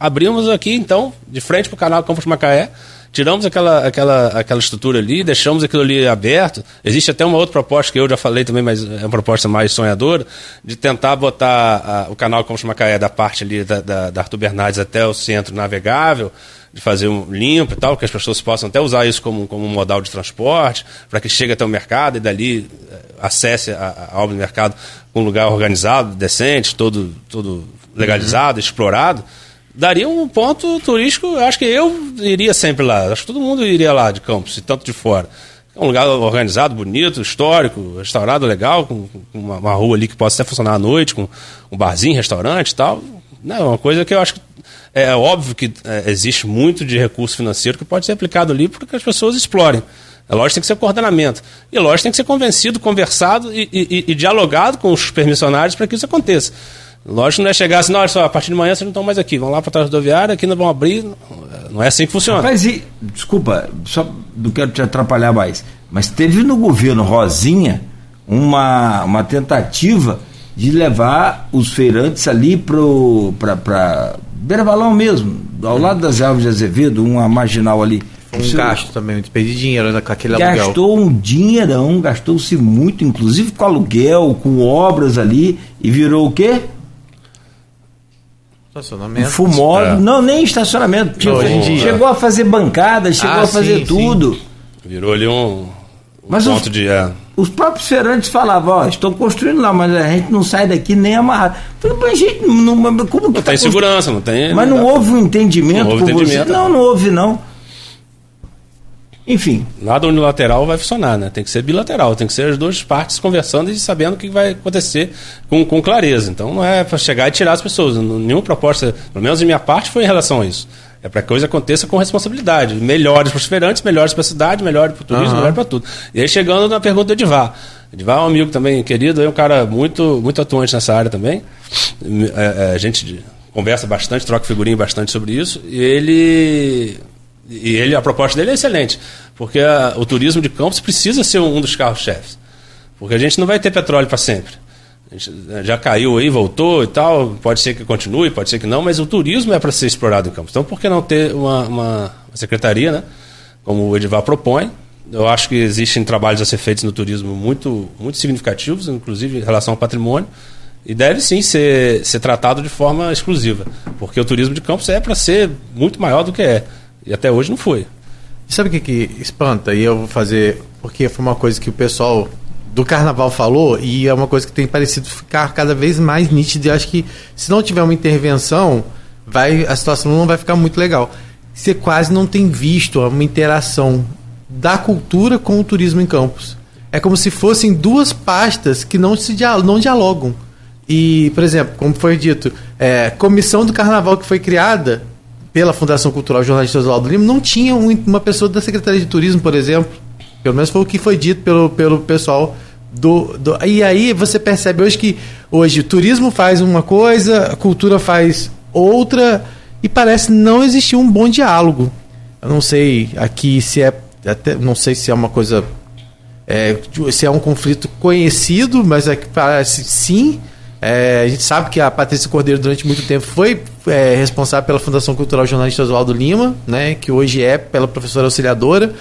abrimos aqui, então, de frente para o canal Campos Macaé, tiramos aquela, aquela, aquela estrutura ali, deixamos aquilo ali aberto. Existe até uma outra proposta que eu já falei também, mas é uma proposta mais sonhadora, de tentar botar a, o canal Campos Macaé da parte ali da, da, da Arthur Bernardes até o centro navegável, de fazer um limpo e tal, que as pessoas possam até usar isso como, como um modal de transporte, para que chegue até o mercado e dali eh, acesse a, a obra do mercado com um lugar organizado, decente, todo, todo legalizado, uhum. explorado, daria um ponto turístico, acho que eu iria sempre lá, acho que todo mundo iria lá de Campos, e tanto de fora. É um lugar organizado, bonito, histórico, restaurado legal, com, com uma, uma, rua ali que possa até funcionar à noite, com um barzinho, restaurante e tal Não, é uma coisa que eu acho que é óbvio que é, existe muito de recurso financeiro que pode ser aplicado ali para que as pessoas explorem. É lógico que tem que ser coordenamento. E lógico tem que ser convencido, conversado e, e, e dialogado com os permissionários para que isso aconteça. Lógico não é chegar assim, não, olha só, a partir de manhã vocês não estão mais aqui, vão lá para trás rodoviária, aqui não vão abrir. Não é assim que funciona.
Mas e, desculpa, só não quero te atrapalhar mais, mas teve no governo Rosinha uma, uma tentativa de levar os feirantes ali para Beira Balão mesmo, ao lado das árvores de Azevedo, uma marginal ali.
Um Você, gasto também, um desperdício de dinheiro né, com aquele
gastou aluguel. Gastou um dinheirão, gastou-se muito, inclusive com aluguel, com obras ali, e virou o quê?
Estacionamento.
Fumó, é. não, nem estacionamento. Tipo, chegou a fazer bancada, chegou ah, a fazer sim, tudo. Sim.
Virou ali um, um
mas ponto os, de. É. Os próprios feirantes falavam, ó, estão construindo lá, mas a gente não sai daqui nem amarrado. Falei, mas gente, não, como
que Não tá tem segurança, não tem.
Mas não, não houve um entendimento não houve entendimento, você. Não, não houve, não. Enfim.
Nada unilateral vai funcionar, né? Tem que ser bilateral, tem que ser as duas partes conversando e sabendo o que vai acontecer com, com clareza. Então não é para chegar e tirar as pessoas. Nenhuma proposta, pelo menos em minha parte, foi em relação a isso. É para que a coisa aconteça com responsabilidade. Melhores para os feirantes, melhores para a cidade, melhores para o turismo, uhum. melhor para tudo. E aí chegando na pergunta do Edivar. Edivar é um amigo também querido, é um cara muito, muito atuante nessa área também. É, é, a gente conversa bastante, troca figurinha bastante sobre isso. E ele e ele, a proposta dele é excelente, porque a, o turismo de campos precisa ser um, dos carros-chefes. Porque a gente não vai ter petróleo para sempre. Né, já caiu aí, voltou e tal. Pode ser que continue, pode ser que não, mas o turismo é para ser explorado em campos. Então, por que não ter uma, uma, uma secretaria, né? Como o Edivar propõe? Eu acho que existem trabalhos a ser feitos no turismo muito, muito significativos, inclusive em relação ao patrimônio. E deve sim ser, ser tratado de forma exclusiva, porque o turismo de campos é para ser muito maior do que é. E até hoje não foi.
Sabe o que, que espanta? E eu vou fazer. Porque foi uma coisa que o pessoal do carnaval falou e é uma coisa que tem parecido ficar cada vez mais nítida. E acho que se não tiver uma intervenção, vai a situação não vai ficar muito legal. Você quase não tem visto uma interação da cultura com o turismo em campos. É como se fossem duas pastas que não se não dialogam. E, por exemplo, como foi dito, é, comissão do carnaval que foi criada pela Fundação Cultural Jornalista Oswaldo Lima, não tinha uma pessoa da Secretaria de Turismo, por exemplo. Pelo menos foi o que foi dito pelo, pelo pessoal do, do, E aí você percebe hoje que hoje o turismo faz uma coisa, a cultura faz outra, e parece não existir um bom diálogo. Eu não sei aqui se é. Até, não sei se é uma coisa. É, se é um conflito conhecido, mas é que parece sim é, a gente sabe que a Patrícia Cordeiro, durante muito tempo, foi é, responsável pela Fundação Cultural Jornalista Oswaldo Lima, né, que hoje é pela professora auxiliadora,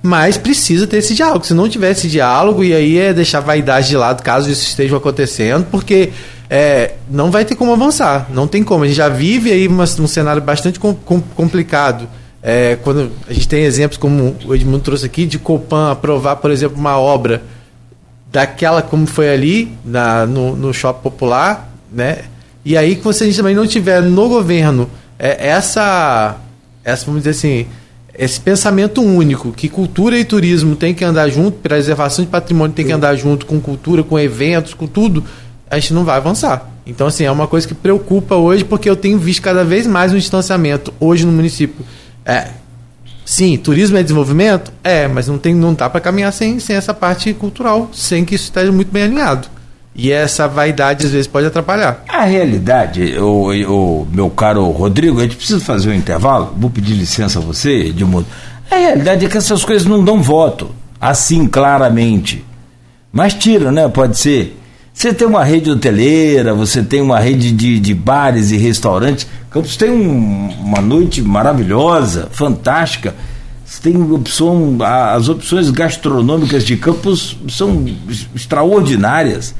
mas precisa ter esse diálogo. Se não tiver esse diálogo, e aí é deixar a vaidade de lado caso isso esteja acontecendo, porque é, não vai ter como avançar, não tem como. A gente já vive aí uma, um cenário bastante com, com, complicado. É, quando a gente tem exemplos como o Edmundo trouxe aqui, de Copan aprovar, por exemplo, uma obra daquela como foi ali na, no, no shopping popular, né? E aí que você também não tiver no governo é, essa, essa, vamos dizer assim, esse pensamento único que cultura e turismo tem que andar junto, preservação de patrimônio tem que andar junto com cultura, com eventos, com tudo, a gente não vai avançar. Então, assim, é uma coisa que preocupa hoje, porque eu tenho visto cada vez mais um distanciamento hoje no município. É, Sim, turismo é desenvolvimento? É, mas não, tem, não dá para caminhar sem, sem essa parte cultural, sem que isso esteja muito bem alinhado. E essa vaidade às vezes pode atrapalhar.
A realidade, o, o meu caro Rodrigo, a gente precisa fazer um intervalo. Vou pedir licença a você, Edmundo. A realidade é que essas coisas não dão voto, assim claramente. Mas tira, né? Pode ser. Você tem uma rede hoteleira, você tem uma rede de, de bares e restaurantes. Campos tem um, uma noite maravilhosa, fantástica. Você tem opção, as opções gastronômicas de Campos são extraordinárias.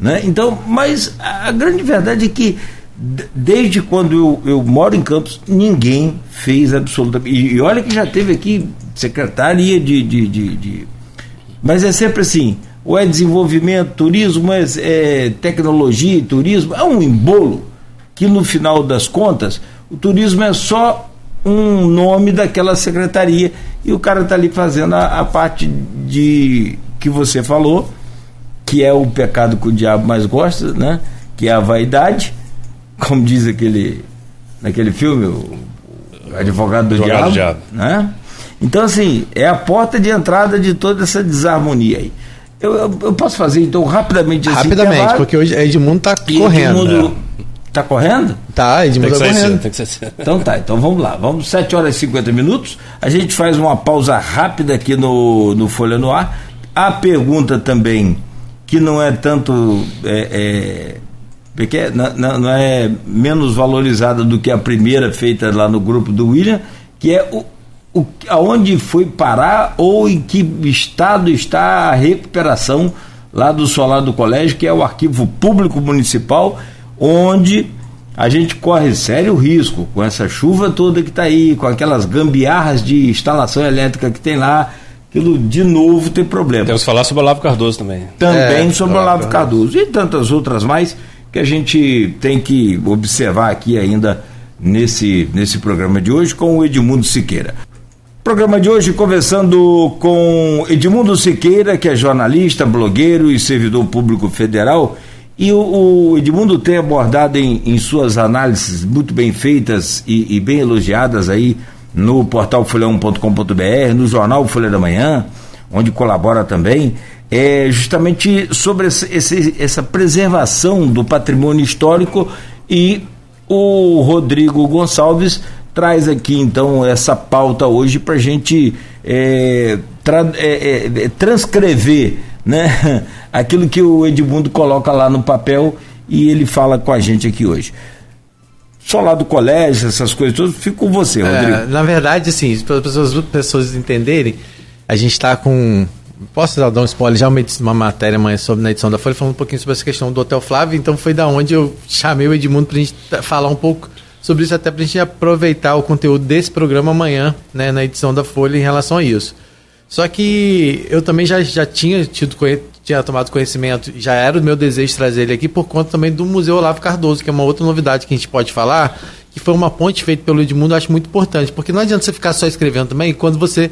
Né? Então, mas a grande verdade é que desde quando eu, eu moro em Campos, ninguém fez absolutamente. E, e olha que já teve aqui secretaria de, de, de, de. Mas é sempre assim ou é desenvolvimento, turismo, é, é tecnologia e turismo, é um embolo que no final das contas o turismo é só um nome daquela secretaria e o cara está ali fazendo a, a, parte de que você falou, que é o pecado que o diabo mais gosta, né? que é a vaidade, como diz aquele, naquele filme, o advogado do
Advogado
diabo,
do diabo.
né? Então, assim, é a porta de entrada de toda essa desarmonia aí. Eu, eu, eu posso fazer, então, rapidamente esse
Rapidamente,
intervalo?
porque hoje Edmundo tá
E
correndo.
Edmundo tá correndo?
Tá, Edmundo tá correndo.
tem que ser cedo.
Então tá, então vamos lá. Vamos 7 horas e 50 minutos. A gente faz uma pausa rápida aqui no, no Folha no Ar. A pergunta também, que não é tanto. É, é, porque é- não, não- não é menos valorizada do que a primeira feita lá no grupo do William, que é o, o, aonde foi parar ou em que estado está a recuperação lá do solar do colégio, que é o arquivo público municipal, onde a gente corre sério risco com essa chuva toda que está aí, com aquelas gambiarras de instalação elétrica que tem lá, aquilo de novo tem problema.
Temos que falar sobre o Olavo Cardoso também.
Também
É,
sobre o Olavo Cardoso e tantas outras mais que a gente tem que observar aqui ainda nesse, nesse programa de hoje com o Edmundo Siqueira. Programa de hoje conversando com Edmundo Siqueira, que é jornalista, blogueiro e servidor público federal. E o, o Edmundo tem abordado em, em suas análises muito bem feitas e, e bem elogiadas aí no portal folha1.com.br, no jornal Folha da Manhã, onde colabora também, é justamente sobre esse, essa preservação do patrimônio histórico e o Rodrigo Gonçalves traz aqui então essa pauta hoje para a gente é, tra- é, é, transcrever né, aquilo que o Edmundo coloca lá no papel e ele fala com a gente aqui hoje. Só lá do colégio, essas coisas todas, fico com você, Rodrigo.
É, na verdade, assim, para as pessoas, entenderem, a gente está com. Posso dar um spoiler? Já uma, uma matéria amanhã sobre na edição da Folha falando um pouquinho sobre essa questão do Hotel Flávio, então foi da onde eu chamei o Edmundo para a gente falar um pouco sobre isso, até para a gente aproveitar o conteúdo desse programa amanhã, né, na edição da Folha em relação a isso. Só que eu também já, já tinha tido tinha tomado conhecimento, já era o meu desejo trazer ele aqui por conta também do Museu Olavo Cardoso, que é uma outra novidade que a gente pode falar, que foi uma ponte feita pelo Edmundo, eu acho muito importante, porque não adianta você ficar só escrevendo também quando você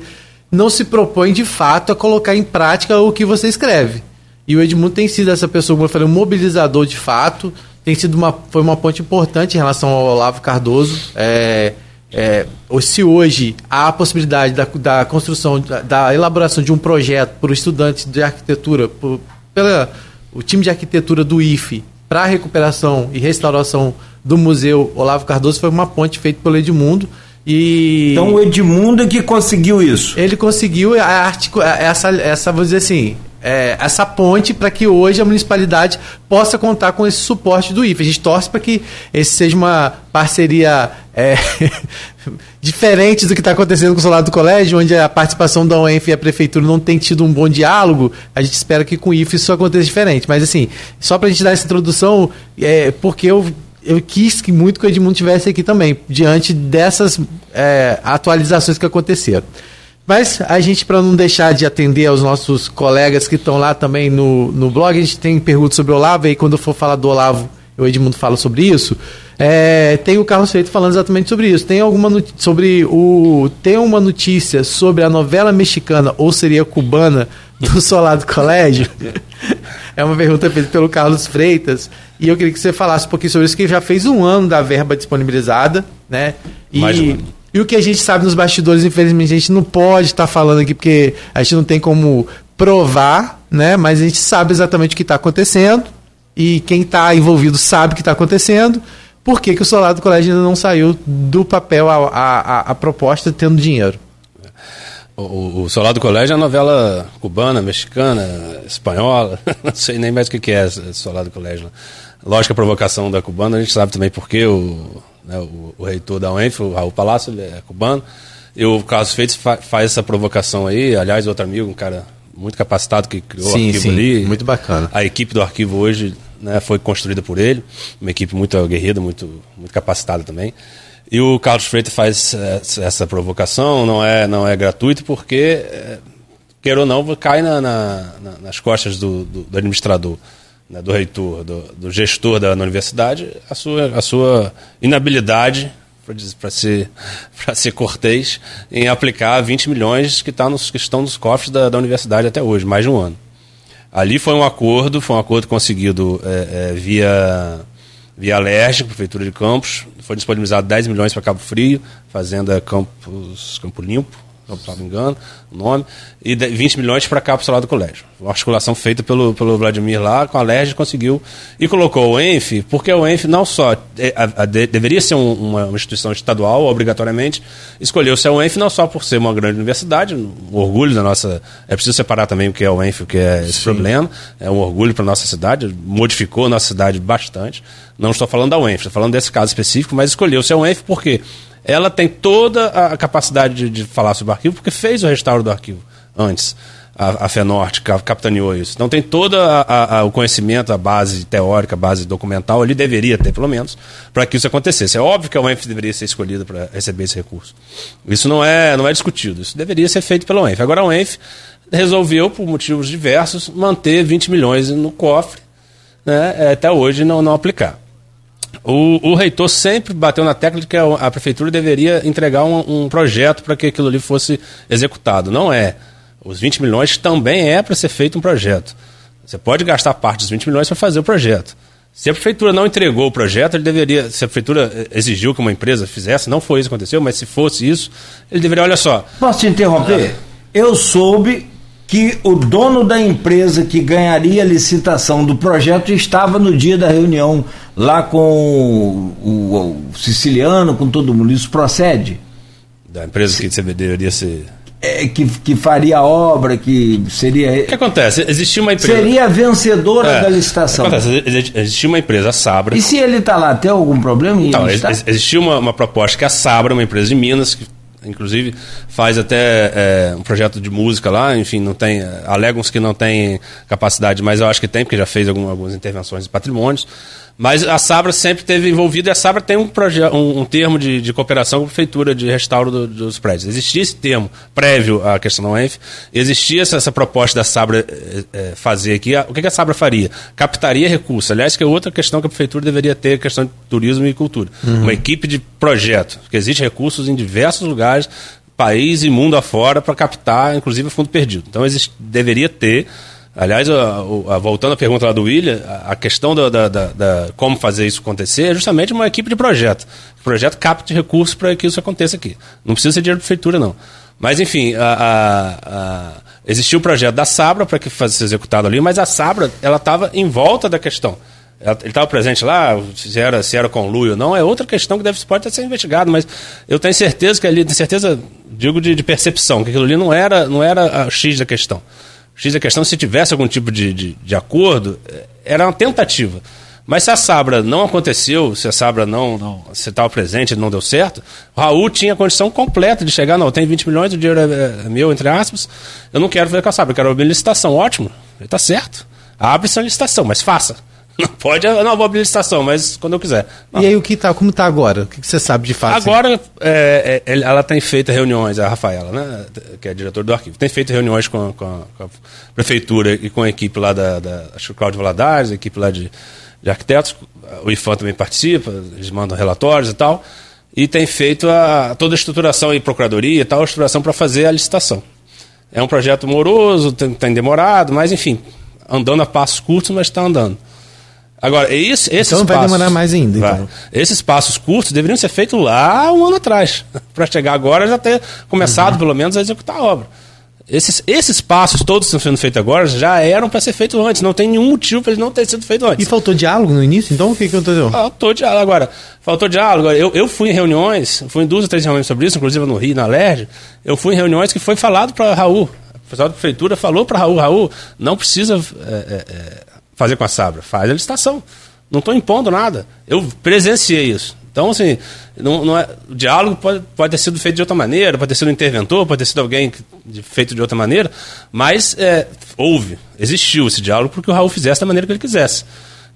não se propõe de fato a colocar em prática o que você escreve. E o Edmundo tem sido essa pessoa, como eu falei, um mobilizador de fato, tem sido uma, foi uma ponte importante em relação ao Olavo Cardoso. É, é, se hoje há a possibilidade da, da construção, da, da elaboração de um projeto para o estudante de arquitetura, por, pela o time de arquitetura do IFE, para a recuperação e restauração do Museu Olavo Cardoso, foi uma ponte feita pelo Edmundo. E
Então o Edmundo é que conseguiu isso.
ele conseguiu a essa, essa, vou dizer assim, é, essa ponte para que hoje a municipalidade possa contar com esse suporte do IFE. A gente torce para que esse seja uma parceria é, diferente do que está acontecendo com o Solar do Colégio, onde a participação da UENF e a prefeitura não tem tido um bom diálogo. A gente espera que com o IFE isso aconteça diferente. Mas assim, só para a gente dar essa introdução, é, porque eu eu quis que muito que o Edmundo tivesse aqui também, diante dessas é, atualizações que aconteceram. Mas a gente, para não deixar de atender aos nossos colegas que estão lá também no, no blog, a gente tem perguntas sobre o Olavo, e quando eu for falar do Olavo, o Edmundo fala sobre isso. É, tem o Carlos Feito falando exatamente sobre isso. Tem alguma sobre o. Tem uma notícia sobre a novela mexicana, ou seria cubana, do Solar do Colégio? É uma pergunta feita pelo Carlos Freitas. E eu queria que você falasse um pouquinho sobre isso, que já fez um ano da verba disponibilizada, né? E,
Mais um ano.
E o que a gente sabe nos bastidores, infelizmente, a gente não pode estar falando aqui, porque a gente não tem como provar, né? Mas a gente sabe exatamente o que está acontecendo. E quem está envolvido sabe o que está acontecendo. Por que, que o Solar do Colégio ainda não saiu do papel a, a, a- proposta tendo dinheiro?
O, o, Solar do Colégio é uma novela cubana, mexicana, espanhola, não sei nem mais o que, que é Solar do Colégio. Lógico, a provocação da cubana, a gente sabe também porque o, né, o, o reitor da UENF, o Raul Palácio, ele é cubano, e o Carlos Feitos fa faz essa provocação aí, aliás, outro amigo, um cara muito capacitado que criou
Sim,
o arquivo
sim,
ali.
muito bacana.
A equipe do arquivo hoje né, foi construída por ele, uma equipe muito aguerrida, muito, muito capacitada também. E o Carlos Freitas faz eh, essa provocação, não é, não é gratuito, porque, eh, queira ou não, cai na- na- nas costas do, do- do administrador, né, do reitor, do, do gestor da, da universidade, a sua, a sua inabilidade, para ser, ser cortês, em aplicar 20 milhões que, tá nos, que estão nos cofres da, da universidade até hoje, mais de um ano. Ali foi um acordo, foi um acordo conseguido é, é, via via Alerj, Prefeitura de Campos. Foi disponibilizado 10 milhões para Cabo Frio, Fazenda Campos, Campo Limpo, se não me engano, o nome, e 20 milhões para a cápsula do colégio. Uma articulação feita pelo, pelo Vladimir lá, com a LERJ conseguiu, e colocou o ENF, porque o ENF não só é, a, a, de, deveria ser um, uma, instituição estadual, obrigatoriamente, escolheu-se o ENF não só por ser uma grande universidade, um orgulho da nossa. É preciso separar também o que é o ENF, o que é esse Sim. problema, é um orgulho para a nossa cidade, modificou a nossa cidade bastante. Não estou falando da UENF, estou falando desse caso específico, mas escolheu-se a UENF porque ela tem toda a capacidade de, de, falar sobre o arquivo, porque fez o restauro do arquivo antes. A, a FENORTE capitaneou isso. Então tem todo o conhecimento, a base teórica, a base documental, ele deveria ter, pelo menos, para que isso acontecesse. É óbvio que a UENF deveria ser escolhida para receber esse recurso. Isso não é, não é discutido. Isso deveria ser feito pela UENF. Agora a UENF resolveu, por motivos diversos, manter 20 milhões no cofre, né, até hoje não, não aplicar. O, o, reitor sempre bateu na tecla de que a, a prefeitura deveria entregar um, um projeto para que aquilo ali fosse executado. Não é. Os 20 milhões também é para ser feito um projeto. Você pode gastar parte dos 20 milhões para fazer o projeto. Se a prefeitura não entregou o projeto, ele deveria. Se a prefeitura exigiu que uma empresa fizesse, não foi isso que aconteceu, mas se fosse isso, ele deveria, olha só.
Posso te interromper? Ah. Eu soube que o dono da empresa que ganharia a licitação do projeto estava no dia da reunião lá com o, o, o siciliano, com todo mundo. Isso procede?
Da empresa que deveria ser.
É, que, que faria a obra, que seria.
O que acontece? Existia uma empresa.
Seria vencedora é, da licitação.
Acontece? Existia uma empresa, a Sabra.
E se ele está lá, tem algum problema?
Então, existia uma, uma proposta que a Sabra, uma empresa de Minas, que inclusive faz até é, um projeto de música lá, enfim, não tem, alegam que não tem capacidade, mas eu acho que tem, porque já fez algum, algumas intervenções de patrimônios. Mas a Sabra sempre teve envolvida e a Sabra tem um, um, um termo de, de, cooperação com a prefeitura de restauro do, dos prédios. Existia esse termo prévio à questão da UENF, existia essa, essa proposta da Sabra é, fazer aqui. O que, que, a Sabra faria? Captaria recursos. Aliás, que é outra questão que a prefeitura deveria ter, questão de turismo e cultura. Uhum. Uma equipe de projeto, porque existe recursos em diversos lugares, país e mundo afora, para captar, inclusive, fundo perdido. Então, existe, deveria ter Aliás, a, a, voltando à pergunta lá do William, a, a questão da, da, da, da, como fazer isso acontecer é justamente uma equipe de projeto. O projeto capta recursos para que isso aconteça aqui. Não precisa ser dinheiro da prefeitura, não. Mas, enfim, existiu o projeto da Sabra para que fosse executado ali, mas a Sabra ela estava em volta da questão. Ele estava presente lá, se era, se era ou não, é outra questão que deve, pode ser investigado, mas eu tenho certeza que ali, tenho certeza, digo de, de percepção, que aquilo ali não era, não era a X da questão. X a questão, se tivesse algum tipo de, de, de acordo, eh, era uma tentativa. Mas se a Sabra não aconteceu, se a Sabra não, não se estava presente e não deu certo, o Raul tinha a condição completa de chegar, não, tem 20 milhões, o dinheiro é, é meu, entre aspas, eu não quero fazer com a Sabra, eu quero abrir licitação. Ótimo, está certo. Abre-se a licitação, mas faça. Não pode, eu não vou abrir licitação, mas quando eu quiser. Não.
E aí, o que tá, como está agora? O que, você sabe de fato?
Agora, é, é, ela tem feito reuniões, a Rafaela, né, que é diretor do arquivo, tem feito reuniões com, com, a, com a, prefeitura e com a equipe lá da, da acho que Cláudio Valadares, a equipe lá de, de arquitetos, o IFAM também participa, eles mandam relatórios e tal, e tem feito a, toda a estruturação e procuradoria e tal, a estruturação para fazer a licitação. É um projeto moroso, tem, tem demorado, mas enfim, andando a passos curtos, mas está andando. Agora, esse, esses
então vai passos, demorar mais ainda. Então.
Esses passos curtos deveriam ser feitos lá um ano atrás, para chegar agora já ter começado uhum. pelo menos a executar a obra. Esses, esses passos todos que estão sendo feitos agora já eram para ser feitos antes. Não tem nenhum motivo para eles não terem sido feitos antes.
E faltou diálogo no início? Então o que, que aconteceu?
Faltou diálogo. Agora, faltou diálogo. Eu, eu fui em reuniões, fui em duas ou três reuniões sobre isso, inclusive no Rio, na LERJ. Eu fui em reuniões que foi falado para Raul. O pessoal da prefeitura falou para Raul: Raul, não precisa é, é, fazer com a Sabra, faz a licitação. Não estou impondo nada. Eu presenciei isso. Então, assim, não, não é, o diálogo pode, pode ter sido feito de outra maneira, pode ter sido um interventor, pode ter sido alguém que, feito de outra maneira, mas é, houve, existiu esse diálogo porque o Raul fizesse da maneira que ele quisesse.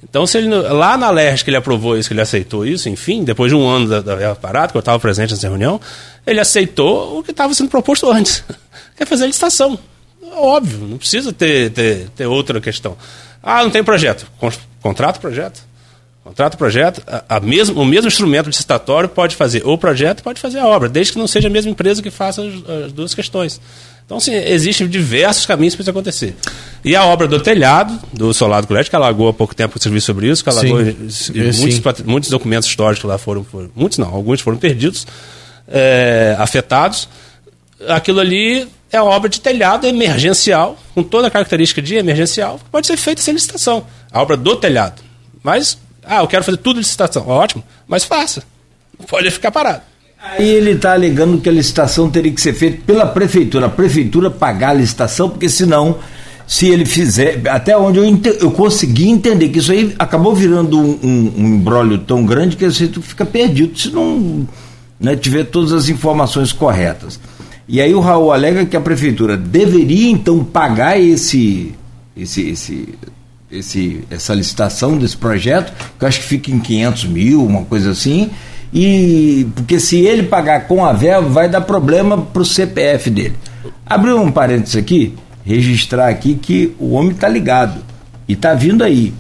Então, se ele, lá na LERJ que ele aprovou isso, que ele aceitou isso, enfim, depois de um ano da, da parada, que eu estava presente nessa reunião, ele aceitou o que estava sendo proposto antes, que é fazer a licitação. Óbvio, não precisa ter, ter, ter outra questão. Ah, não tem projeto. Contrata o projeto. Contrata o projeto. A, a mesmo, o mesmo instrumento licitatório pode fazer o projeto pode fazer a obra, desde que não seja a mesma empresa que faça as, as duas questões. Então, assim, existem diversos caminhos para isso acontecer. E a obra do telhado, do Solado Colégio, que alagou há pouco tempo, serviço sobre isso, que alagou
Sim.
muitos, muitos documentos históricos lá foram, foram, muitos não, alguns foram perdidos, é, afetados. Aquilo ali é uma obra de telhado emergencial, com toda a característica de emergencial, que pode ser feita sem licitação. A obra do telhado. Mas, ah, eu quero fazer tudo licitação. Ótimo, mas faça. Não pode ficar parado.
Aí ele está alegando que a licitação teria que ser feita pela prefeitura, a prefeitura pagar a licitação, porque senão, se ele fizer, até onde eu, ente, eu consegui entender que isso aí acabou virando um, um, um embrólio tão grande que você fica perdido se não né, tiver todas as informações corretas. E aí o Raul alega que a prefeitura deveria então pagar esse, esse, esse, esse, essa licitação desse projeto, que eu acho que fica em 500 mil, uma coisa assim, e porque se ele pagar com a verba, vai dar problema para o CPF dele. Abriu um parênteses aqui, registrar aqui que o homem está ligado e está vindo aí.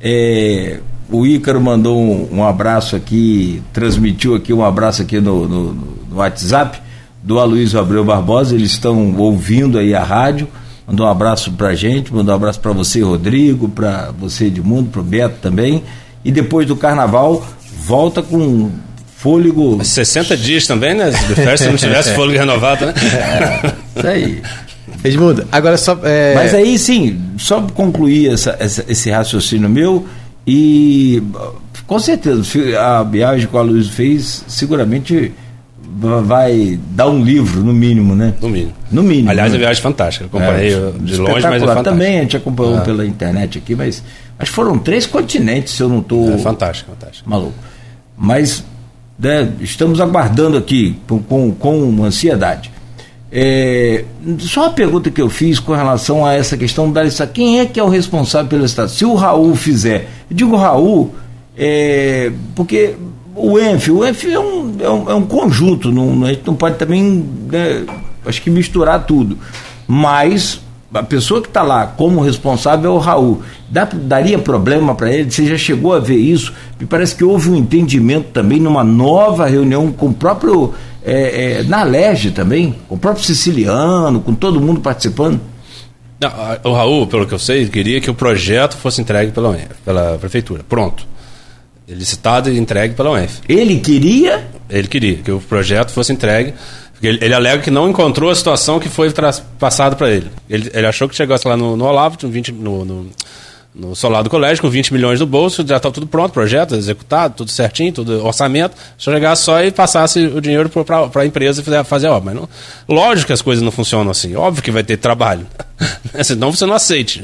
É, o Ícaro mandou um, um, abraço aqui, transmitiu aqui um abraço aqui no, no, no WhatsApp do Aloysio Abreu Barbosa, eles estão ouvindo aí a rádio. Mandou um abraço pra gente, mandou um abraço para você, Rodrigo, para você, Edmundo, pro Beto também. E depois do carnaval, volta com fôlego.
60 dias também, né? Se não tivesse fôlego renovado, né?
É, isso aí.
Edmundo, agora só. É...
Mas aí sim, só concluir essa, essa, esse raciocínio meu e com certeza a viagem que o Aloysio fez seguramente vai dar um livro, no mínimo, né?
No mínimo.
No mínimo.
Aliás, né? a viagem fantástica. Acompanhei é, de longe, mas é fantástico.
Também a gente acompanhou ah. pela internet aqui, mas acho que foram três continentes, se eu não estou.
É fantástico, fantástico.
Maluco. Mas né, estamos aguardando aqui com, com, com ansiedade. É, só uma pergunta que eu fiz com relação a essa questão da lista. Quem é que é o responsável pelo Estado? Se o Raul fizer, eu digo Raul, é, porque o ENF, o ENF é um, é um, é um conjunto, não, a gente não pode também, né, acho que misturar tudo. Mas a pessoa que está lá como responsável é o Raul. Dá, daria problema para ele? Você já chegou a ver isso? Me parece que houve um entendimento também numa nova reunião com o próprio. É, é, na Lege também, com o próprio siciliano, com todo mundo participando.
Não, o Raul, pelo que eu sei, queria que o projeto fosse entregue pela, pela prefeitura. Pronto. Licitado e entregue pela UENF.
Ele queria?
Ele queria que o projeto fosse entregue. Ele, ele alega que não encontrou a situação que foi passada para ele. ele. ele. achou que chegasse lá no, no Olavo, no, 20, no, no, no solar do colégio, com 20 milhões no bolso, já estava tudo pronto, projeto executado, tudo certinho, tudo orçamento. Se chegasse só e passasse o dinheiro para a empresa fazer, fazer a obra. Mas não, lógico que as coisas não funcionam assim. Óbvio que vai ter trabalho. Senão você não aceite.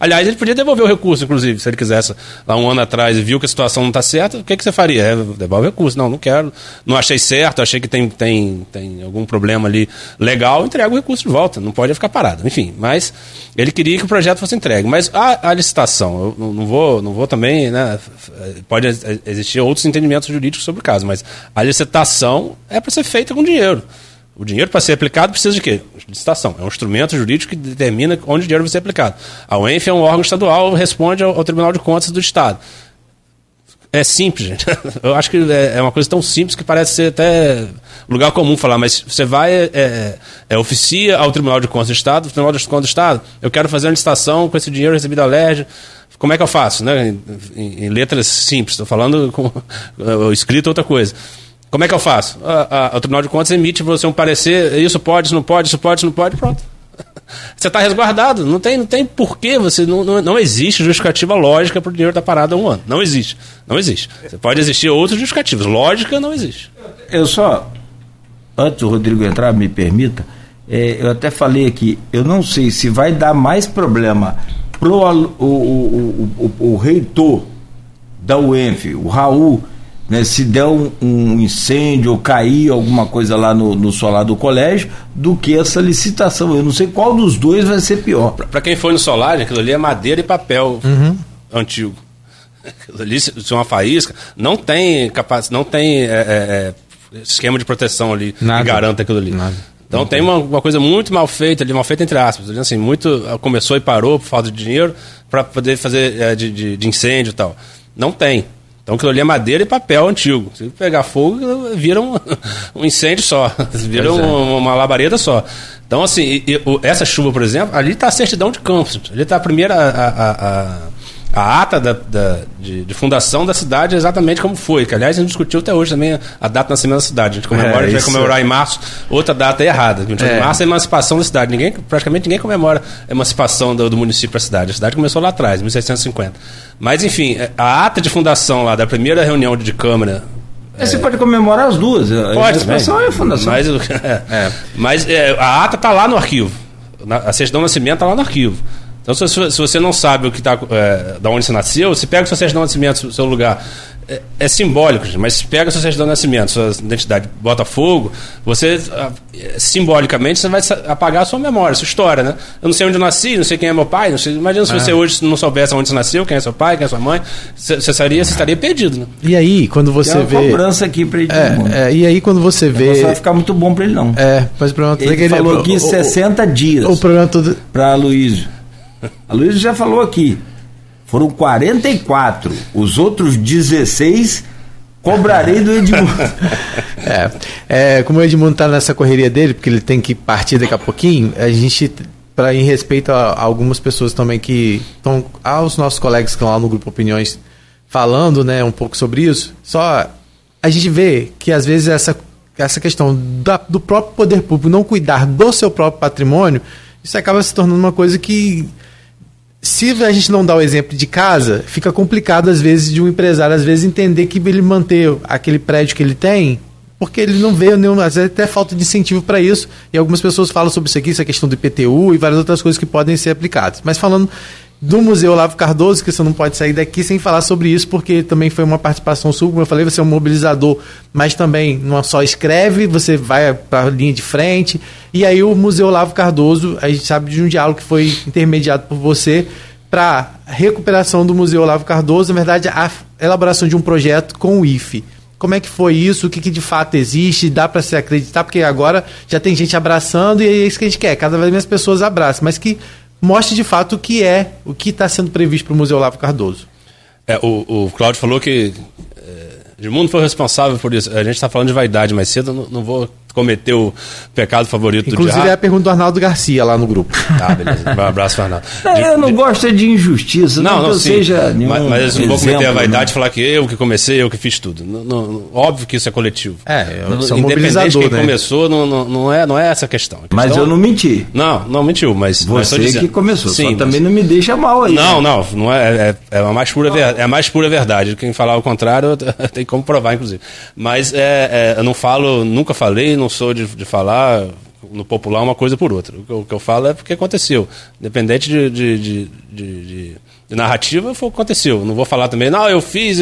Aliás, ele podia devolver o recurso, inclusive, se ele quisesse, lá um ano atrás, e viu que a situação não está certa, o que, que você faria? É, devolve o recurso. Não, não quero, não achei certo, achei que tem, tem, tem algum problema ali legal, entrega o recurso de volta, não pode ficar parado. Enfim, mas ele queria que o projeto fosse entregue. Mas a, a licitação, eu não vou, não vou também, né, pode existir outros entendimentos jurídicos sobre o caso, mas a licitação é para ser feita com dinheiro. O dinheiro para ser aplicado precisa de quê? Licitação. É um instrumento jurídico que determina onde o dinheiro vai ser aplicado. A UENF é um órgão estadual, responde ao, ao Tribunal de Contas do Estado. É simples, gente. Eu acho que é, é uma coisa tão simples que parece ser até lugar comum falar, mas você vai, é, é, é, oficia ao Tribunal de Contas do Estado, o Tribunal de Contas do Estado, eu quero fazer uma licitação com esse dinheiro recebido da LERJ, como é que eu faço? Né? Em, em, em letras simples, estou falando com escrito outra coisa. Como é que eu faço? A, a, o Tribunal de Contas emite você um parecer, isso pode, isso não pode, isso pode, isso não pode, pronto. Você está resguardado, não tem, não tem porquê, você não, não, não existe justificativa lógica para o dinheiro estar parado há um ano. Não existe. Não existe. Você pode existir outros justificativos. Lógica não existe.
Eu só, antes do Rodrigo entrar, me permita, é, eu até falei aqui, eu não sei se vai dar mais problema pro o, o, o, o, o reitor da UENF, o Raul né, se der um, um, incêndio ou cair alguma coisa lá no, no solar do colégio, do que essa licitação. Eu não sei qual dos dois vai ser pior.
Para quem foi no solar, aquilo ali é madeira e papel uhum. antigo. Aquilo ali, se é uma faísca, não tem capacidade, não tem é, é, é, esquema de proteção ali Nada. que garanta aquilo ali. Nada. Então tem uma, uma, coisa muito mal feita ali, mal feita entre aspas. Assim, muito começou e parou por falta de dinheiro para poder fazer é, de, de, de incêndio e tal. Não tem. Então aquilo ali é madeira e papel antigo. Se pegar fogo, vira um, um incêndio só, vira um, é. uma labareda só. Então, assim, e, e, essa chuva, por exemplo, ali está a certidão de campos. Ali está a primeira. A, a, a, a ata da, da de, de, fundação da cidade é exatamente como foi. Que, aliás, a gente discutiu até hoje também a data do nascimento da cidade. A gente comemora, é, a gente vai comemorar em março, outra data é errada. É. Em março é a emancipação da cidade. Ninguém, praticamente ninguém comemora a emancipação do, do município para a cidade. A cidade começou lá atrás, 1650. Mas, enfim, é, a ata de fundação lá da primeira reunião de Câmara
é, você pode comemorar as duas.
Pode, a expansão é a fundação. Mas, é, é. mas é, a ata está lá no arquivo. A certidão de nascimento está lá no arquivo. Então, se, se, você não sabe o que tá, é, da onde você nasceu, você pega o seu certidão de nascimento, seu lugar. É, é, simbólico, mas pega sua certidão de nascimento, sua identidade Botafogo, você ah, simbolicamente você vai apagar a sua memória, a sua história, né? Eu não sei onde eu nasci, não sei quem é meu pai, não sei, imagina se ah. você hoje não soubesse onde você nasceu, quem é seu pai, quem é sua mãe, você, você, estaria, você estaria perdido, né?
E aí, quando você Tem uma vê.
cobrança aqui pra ele.
É, é, e aí, quando você vê. Não
vai ficar muito bom pra ele, não.
É, mas o problema
ele, ele falou aqui o, 60 dias.
O problema todo.
Pra Luísio. A Luísa já falou aqui. Foram 44. Os outros 16 cobrarei do Edmundo.
é, é, como o Edmundo está nessa correria dele, porque ele tem que partir daqui a pouquinho, a gente, pra, em respeito a, a algumas pessoas também que estão, aos nossos colegas que estão lá no Grupo Opiniões falando né, um pouco sobre isso, só a gente vê que às vezes essa, essa questão da, do próprio poder público não cuidar do seu próprio patrimônio, isso acaba se tornando uma coisa que se a gente não dá o exemplo de casa, fica complicado às vezes de um empresário às vezes entender que ele manter aquele prédio que ele tem, porque ele não vê nenhum, às vezes até falta de incentivo para isso. E algumas pessoas falam sobre isso aqui, essa questão do IPTU e várias outras coisas que podem ser aplicadas. Mas falando do Museu Olavo Cardoso, que você não pode sair daqui sem falar sobre isso, porque também foi uma participação sua, como eu falei, você é um mobilizador, mas também não só escreve, você vai para a linha de frente. E aí o Museu Olavo Cardoso, a gente sabe de um diálogo que foi intermediado por você para recuperação do Museu Olavo Cardoso, na verdade, a elaboração de um projeto com o IFE. Como é que foi isso? O que, que de fato existe? Dá para se acreditar? Porque agora já tem gente abraçando e é isso que a gente quer. Cada vez mais pessoas abraçam. Mas que mostre de fato o que é, o que está sendo previsto para o Museu Olavo Cardoso.
É, o, o Cláudio falou que é, Edmundo foi responsável por isso. A gente está falando de vaidade mais cedo, não, não vou cometeu o pecado favorito
Inclusive, do Inclusive é a pergunta do Arnaldo Garcia lá no grupo.
Ah, beleza. Um abraço, Arnaldo.
De, eu não de... gosto de injustiça, não, não, não seja
Mas, mas eu não vou cometer a vaidade de falar que eu que comecei, eu que fiz tudo. Não, não, óbvio que isso é coletivo.
É,
eu sou Independente de quem né? começou, não, não, não, é, não é essa a questão. A questão
mas eu não menti.
Não, não mentiu, mas...
Você mas que começou, Sim, mas... também não me deixa mal aí.
Não, né? não, não é, é, é, a mais pura, ver, é a mais pura verdade. Quem falar o contrário, tem como provar, inclusive. Mas é, é, eu não falo, nunca falei, não sou de, de falar falar no popular uma coisa por outra. O que eu, o que eu falo é porque aconteceu. Independente de, de, de, de, de narrativa, foi, aconteceu. Não vou falar também, não, eu fiz,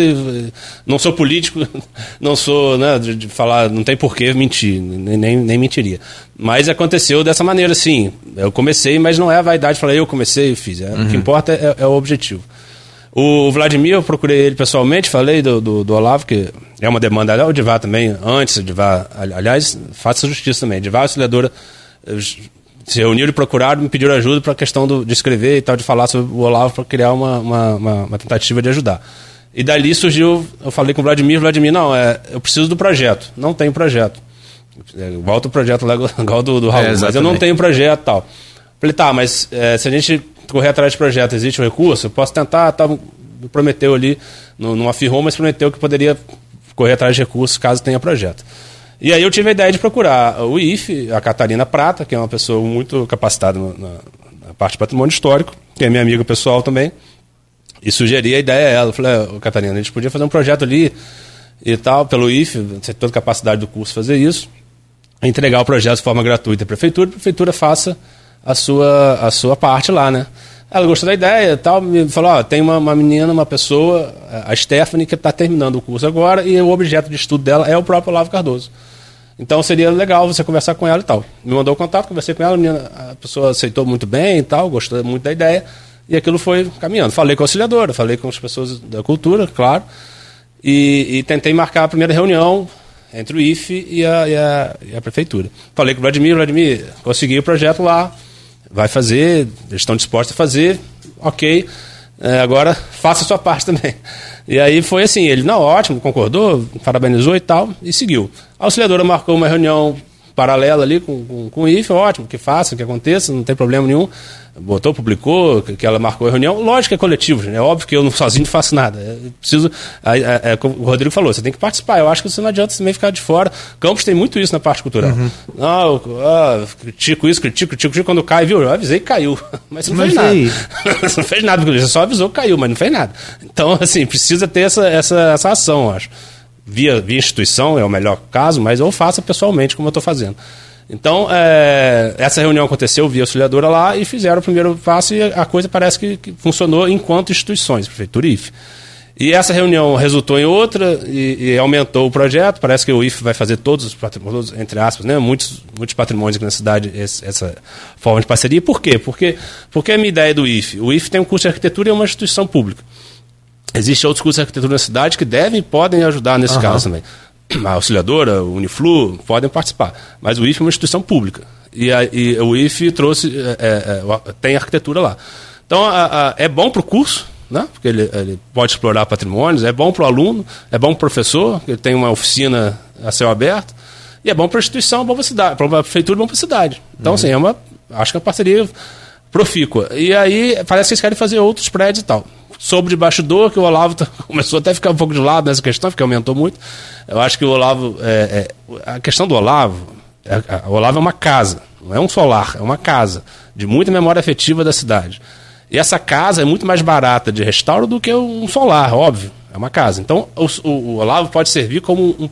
não sou político, não sou, né, de, de falar, não tem porquê mentir, nem, nem, nem, mentiria. Mas aconteceu dessa maneira, sim. Eu comecei, mas não é a vaidade, falei, eu comecei e fiz. É, uhum. O que uhum. importa é, é o objetivo. O Vladimir, eu procurei ele pessoalmente, falei do, do, do Olavo, que é uma demanda, o Divar também, antes, o Divar, aliás, faça justiça também. Divar e a auxiliadora eh, se reuniram e procuraram, me pediram ajuda para a questão do, de escrever e tal, de falar sobre o Olavo para criar uma, uma, uma, uma, tentativa de ajudar. E dali surgiu, eu falei com o Vladimir, Vladimir, não, é, eu preciso do projeto, não tenho projeto. Volta o projeto lá, igual do, do Raul, é, mas eu não tenho projeto tal. Falei, tá, mas é, se a gente correr atrás de projeto, existe um recurso, eu posso tentar, tá, prometeu ali, não, não afirmou, mas prometeu que poderia correr atrás de recursos caso tenha projeto. E aí eu tive a ideia de procurar o IFE, a Catarina Prata, que é uma pessoa muito capacitada na, na parte de patrimônio histórico, que é minha amiga pessoal também, e sugeri a ideia a ela. falei, oh, Catarina, a gente podia fazer um projeto ali e tal, pelo IFE, ter toda a capacidade do curso fazer isso, entregar o projeto de forma gratuita à prefeitura, a prefeitura faça a sua, a sua parte lá, né? Ela gostou da ideia tal, me falou, ó, tem uma, uma menina, uma pessoa, a Stephanie, que está terminando o curso agora e o objeto de estudo dela é o próprio Olavo Cardoso. Então seria legal você conversar com ela e tal. Me mandou o contato, conversei com ela, a, menina, a pessoa aceitou muito bem e tal, gostou muito da ideia. E aquilo foi caminhando. Falei com a auxiliadora, falei com as pessoas da cultura, claro. E, e tentei marcar a primeira reunião entre o IFE e a, e a, e a prefeitura. Falei com o Vladimir, Vladimir, consegui o projeto lá, vai fazer, eles estão dispostos a fazer, ok. É, agora faça a sua parte também. E aí foi assim, ele, não, ótimo, concordou, parabenizou e tal, e seguiu. A auxiliadora marcou uma reunião paralela ali com, com, com o IFE, ótimo, que faça, que aconteça, não tem problema nenhum botou, publicou, que, que ela marcou a reunião. Lógico que é coletivo, né? é óbvio que eu não, sozinho não faço nada. Preciso, é, é, o Rodrigo falou, você tem que participar. Eu acho que você não adianta também ficar de fora. Campos tem muito isso na parte cultural. Uhum. Não, ah, critico isso, critico, critico, critico. Quando cai, viu? Eu avisei que caiu. Mas você não mas fez nada. você não fez nada, você só avisou que caiu, mas não fez nada. Então, assim, precisa ter essa, essa, essa ação, eu acho. Via, via instituição é o melhor caso, mas ou faça pessoalmente, como eu estou fazendo. Então, é, essa reunião aconteceu via auxiliadora lá e fizeram o primeiro passo e a coisa parece que, que funcionou enquanto instituições, Prefeitura IFE. E essa reunião resultou em outra e, e, aumentou o projeto. Parece que o IFE vai fazer todos os patrimônios, entre aspas, né, muitos, muitos patrimônios aqui na cidade, esse, essa forma de parceria. Por quê? Porque, porque a minha ideia do IFE. O IFE tem um curso de arquitetura e é uma instituição pública. Existem outros cursos de arquitetura na cidade que devem e podem ajudar nesse uhum. caso também a auxiliadora, o Uniflu, podem participar. Mas o IFE é uma instituição pública. E, a, e o IFE trouxe, é, é, é tem arquitetura lá. Então, a, a, é bom para o curso, né? porque ele, ele, pode explorar patrimônios, é bom para o aluno, é bom para o professor, que ele tem uma oficina a céu aberto, e é bom para a instituição, é bom para a cidade, para a prefeitura, é bom para a cidade. Então, uhum. assim, é uma, acho que é uma parceria profícua. E aí, parece que eles querem fazer outros prédios e tal soube de bastidor que o Olavo tá, começou até a ficar um pouco de lado nessa questão, porque aumentou muito. Eu acho que o Olavo. É, é, a questão do Olavo. É, o Olavo é uma casa, não é um solar, é uma casa de muita memória afetiva da cidade. E essa casa é muito mais barata de restauro do que um solar, óbvio. É uma casa. Então, o, o, o Olavo pode servir como um,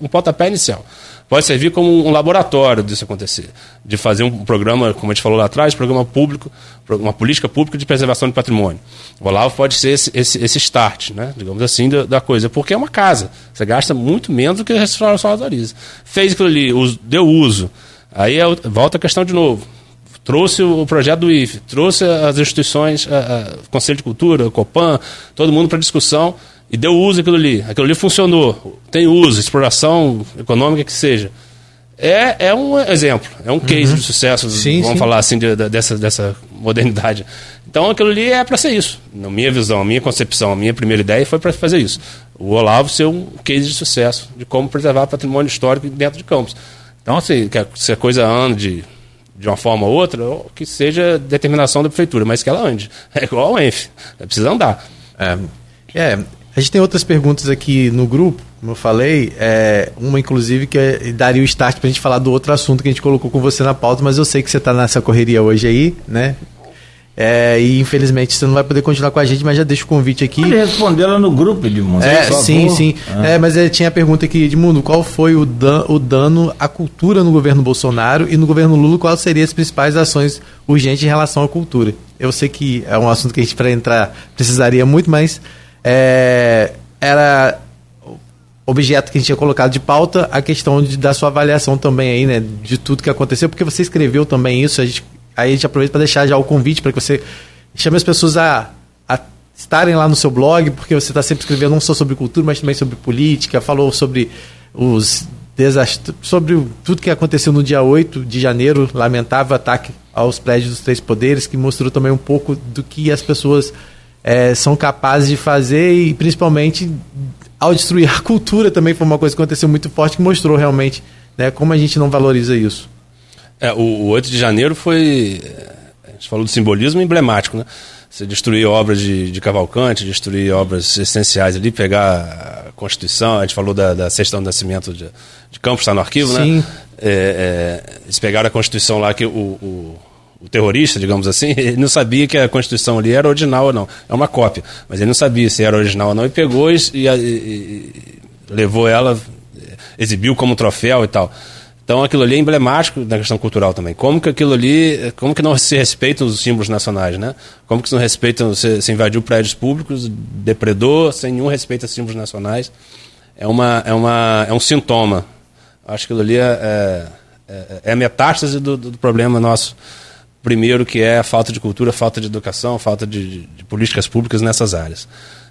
um pontapé inicial pode servir como um laboratório disso acontecer. De fazer um programa, como a gente falou lá atrás, programa público, uma política pública de preservação de patrimônio. O Olavo pode ser esse, esse, esse start, né, digamos assim, da, da, coisa, porque é uma casa. Você gasta muito menos do que a restauração autoriza. Fez aquilo ali, deu uso. Aí é, volta a questão de novo. Trouxe o projeto do IFE, trouxe as instituições, a, a Conselho de Cultura, o Copan, todo mundo para discussão e deu uso aquilo ali. Aquilo ali funcionou. Tem uso, exploração econômica que seja. É, é um exemplo, é um case uhum. de sucesso, sim, vamos sim. falar assim, de, de, dessa, dessa modernidade. Então aquilo ali é para ser isso. Na minha visão, a minha concepção, a minha primeira ideia foi para fazer isso. O Olavo ser um case de sucesso de como preservar patrimônio histórico dentro de campos. Então, assim, se a coisa ande de uma forma ou outra, que seja determinação da prefeitura, mas que ela ande. É igual ao ENF, precisa andar.
É, é, a gente tem outras perguntas aqui no grupo, como eu falei, é, uma inclusive que é, daria o start para a gente falar do outro assunto que a gente colocou com você na pauta, mas eu sei que você está nessa correria hoje aí, né? É, e infelizmente você não vai poder continuar com a gente, mas já deixa o convite aqui.
Pode responder ela no grupo, Edmundo.
É, sim, sim. Ah. É, mas é, tinha a pergunta aqui, Edmundo, qual foi o, dan o dano à cultura no governo Bolsonaro e no governo Lula, quais seriam as principais ações urgentes em relação à cultura? Eu sei que é um assunto que a gente, para entrar, precisaria muito, mas é, era objeto que a gente tinha colocado de pauta, a questão de, da sua avaliação também aí, né, de tudo que aconteceu, porque você escreveu também isso, a gente, aí a gente aproveita para deixar já o convite para que você chame as pessoas a, a estarem lá no seu blog, porque você está sempre escrevendo não só sobre cultura, mas também sobre política, falou sobre os sobre tudo que aconteceu no dia 8 de janeiro, lamentável ataque aos prédios dos três poderes, que mostrou também um pouco do que as pessoas é, são capazes de fazer e principalmente ao destruir a cultura também foi uma coisa que aconteceu muito forte que mostrou realmente né, como a gente não valoriza isso.
É, o, o 8 de janeiro foi. A gente falou do simbolismo emblemático, né? Você destruir obras de, de Cavalcante, destruir obras essenciais ali, pegar a Constituição, a gente falou da, da Sexta do Nascimento de, de Campos, está no arquivo, né? Sim. né? É, é, eles pegaram a Constituição lá que o, o o terrorista, digamos assim, ele não sabia que a Constituição ali era original ou não. É uma cópia. Mas ele não sabia se era original ou não e pegou e, e, e levou ela, exibiu como troféu e tal. Então aquilo ali é emblemático da questão cultural também. Como que aquilo ali, como que não se respeitam os símbolos nacionais, né? Como que se não respeitam, se, se invadiu prédios públicos, depredou, sem nenhum respeito a símbolos nacionais. É, uma, é, uma, é um sintoma. Acho que aquilo ali é, é, é, é a metástase do, do problema nosso primeiro que é a falta de cultura, falta de educação, falta de, de políticas públicas nessas áreas.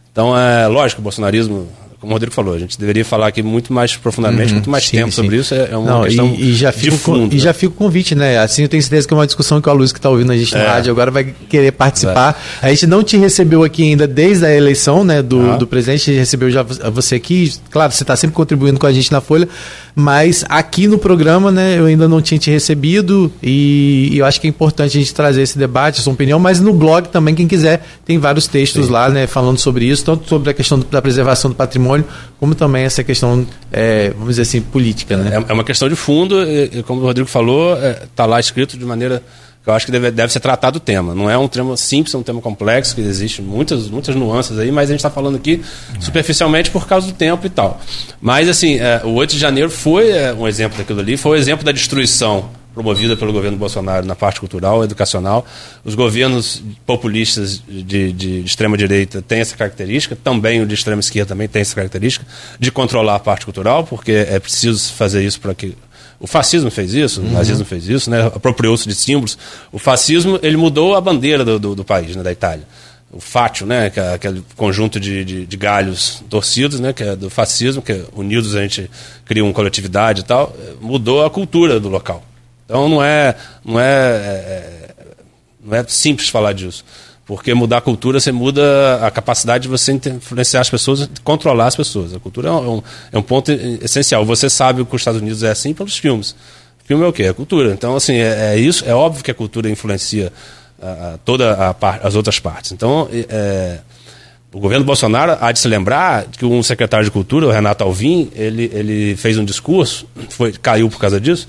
Então, é lógico, o bolsonarismo como o Rodrigo falou, a gente deveria falar aqui muito mais profundamente, uhum, muito mais sim, tempo sim. sobre isso. É, é uma
Não,
questão
e, e já de fundo. Com, e já fica o convite, né? Assim, eu tenho certeza que é uma discussão que o Luiz que está ouvindo a gente é. rádio agora vai querer participar. É. A gente não te recebeu aqui ainda desde a eleição, né, do, ah. do presidente. A gente recebeu já você aqui. Claro, você está sempre contribuindo com a gente na Folha, mas aqui no programa, né, eu ainda não tinha te recebido e, e eu acho que é importante a gente trazer esse debate, sua opinião, mas no blog também, quem quiser, tem vários textos sim. lá, né, falando sobre isso, tanto sobre a questão da preservação do patrimônio, como também essa questão, é, vamos dizer assim, política. Né?
É, é uma questão de fundo, como o Rodrigo falou, está é, lá escrito de maneira eu acho que deve, deve ser tratado o tema. Não é um tema simples, é um tema complexo, que existe muitas, muitas nuances aí, mas a gente está falando aqui superficialmente por causa do tempo e tal. Mas, assim, é, o 8 de janeiro foi é, um exemplo daquilo ali, foi um exemplo da destruição promovida pelo governo Bolsonaro na parte cultural, educacional. Os governos populistas de, de, de extrema-direita têm essa característica, também o de extrema-esquerda também tem essa característica, de controlar a parte cultural, porque é preciso fazer isso para que o fascismo fez isso, uhum. o nazismo fez isso, né? apropriou-se de símbolos. O fascismo ele mudou a bandeira do, do, do país, né? da Itália. O fátio, né? que é aquele conjunto de, de, de, galhos torcidos, né? que é do fascismo, que é, unidos a gente cria uma coletividade e tal, mudou a cultura do local. Então não é, não é, é, não é simples falar disso. Porque mudar a cultura, você muda a capacidade de você influenciar as pessoas, controlar as pessoas. A cultura é um, é um ponto essencial. Você sabe que os Estados Unidos é assim pelos filmes. Filme é o quê? É cultura. Então, assim, é, é isso. É óbvio que a cultura influencia a, toda a, as outras partes. Então, é, o governo Bolsonaro há de se lembrar que um secretário de cultura, o Renato Alvim, ele, ele fez um discurso, foi, caiu por causa disso,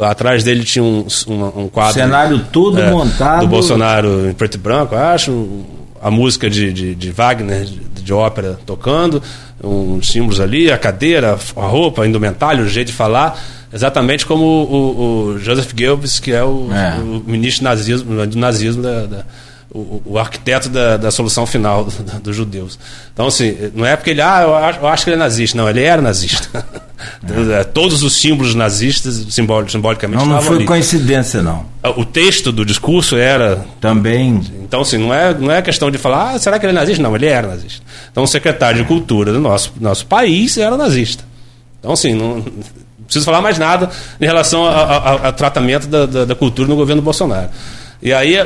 Atrás dele tinha um, um, um quadro.
cenário todo é, montado.
Do Bolsonaro em preto e branco, acho. A música de, de, de Wagner, de, de, ópera, tocando. Uns símbolos ali, a cadeira, a roupa, a indumentária, o jeito de falar. Exatamente como o, o, Joseph Goebbels, que é o, é. o ministro nazismo, do nazismo da, da o, o, arquiteto da, da solução final dos judeus. Então, assim, não é porque ele, ah, eu acho, eu acho que ele é nazista. Não, ele era nazista. É. Todos os símbolos nazistas, simbol, simbolicamente,
Não, não foi
ali.
coincidência, não.
Ah, o texto do discurso era.
Também.
Então, assim, não é, não é questão de falar, ah, será que ele é nazista? Não, ele era nazista. Então, o secretário de Cultura do nosso, nosso país era nazista. Então, assim, não, preciso falar mais nada em relação ao tratamento da, da, da cultura no governo Bolsonaro. E aí,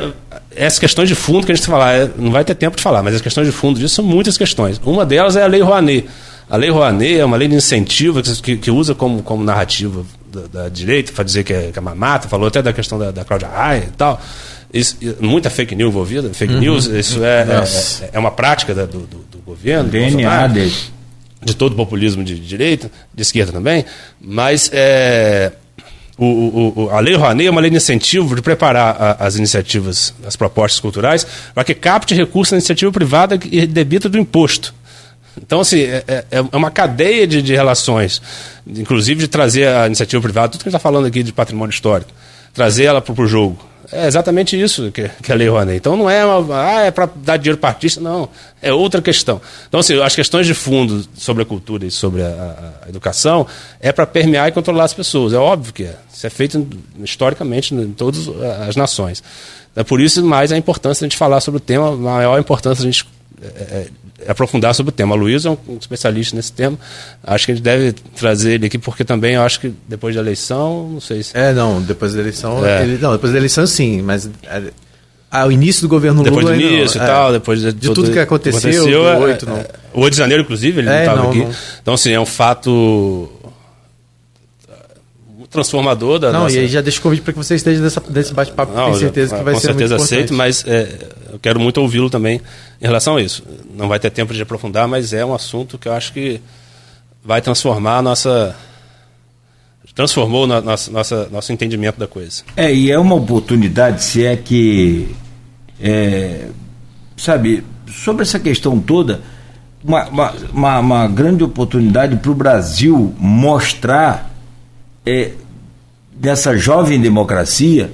essas questões de fundo que a gente falar, é, não vai ter tempo de falar, mas as questões de fundo disso são muitas questões. Uma delas é a Lei Rouanet. A Lei Rouanet é uma lei de incentivo que, que usa como, como narrativa da, da direita, para dizer que é, que é mamata, falou até da questão da, da Cláudia Raia e tal. Isso, muita fake news envolvida, fake uhum. news, isso é, é, é, é, uma prática da, do, do, do, governo.
DNA dele.
De todo o populismo de direita, de esquerda também, mas é, o, o, a Lei Rouanet é uma lei de incentivo de preparar a, as iniciativas, as propostas culturais, para que capte recursos da iniciativa privada e debita do imposto. Então, assim, é, é, é uma cadeia de, de, relações, inclusive de trazer a iniciativa privada, tudo que a gente está falando aqui de patrimônio histórico, trazer ela para o jogo. É exatamente isso que, que a Lei Rouanet. Então não é uma, ah, é para dar dinheiro para artista, não. É outra questão. Então, assim, as questões de fundo sobre a cultura e sobre a, a, educação é para permear e controlar as pessoas. É óbvio que é. Isso é feito historicamente em todas as nações. É por isso mais a importância de a gente falar sobre o tema, a maior importância a gente é, é aprofundar sobre o tema. A Luísa é um especialista nesse tema. Acho que a gente deve trazer ele aqui, porque também eu acho que depois da eleição, não sei se.
É, não, depois da eleição. É. Ele, não, depois da eleição sim, mas. É, ao início do governo
Lula.
Depois
do início
não,
e tal, depois
de, de tudo que aconteceu, aconteceu
é, 8, não. O 8 de janeiro, inclusive, ele não estava aqui. Não. Então, assim, é um fato transformador da
Não,
nossa...
e aí já deixo o convite para que você esteja nessa, nesse bate-papo, tenho certeza já, que vai
com
ser
certeza
muito
aceito, mas é, eu quero muito ouvi-lo também em relação a isso. Não vai ter tempo de aprofundar, mas é um assunto que eu acho que vai transformar a nossa transformou no, nosso, nossa, nosso entendimento da coisa.
É, e é uma oportunidade, se é que, é, sabe, sobre essa questão toda, uma, uma, uma, uma grande oportunidade para o Brasil mostrar é, dessa jovem democracia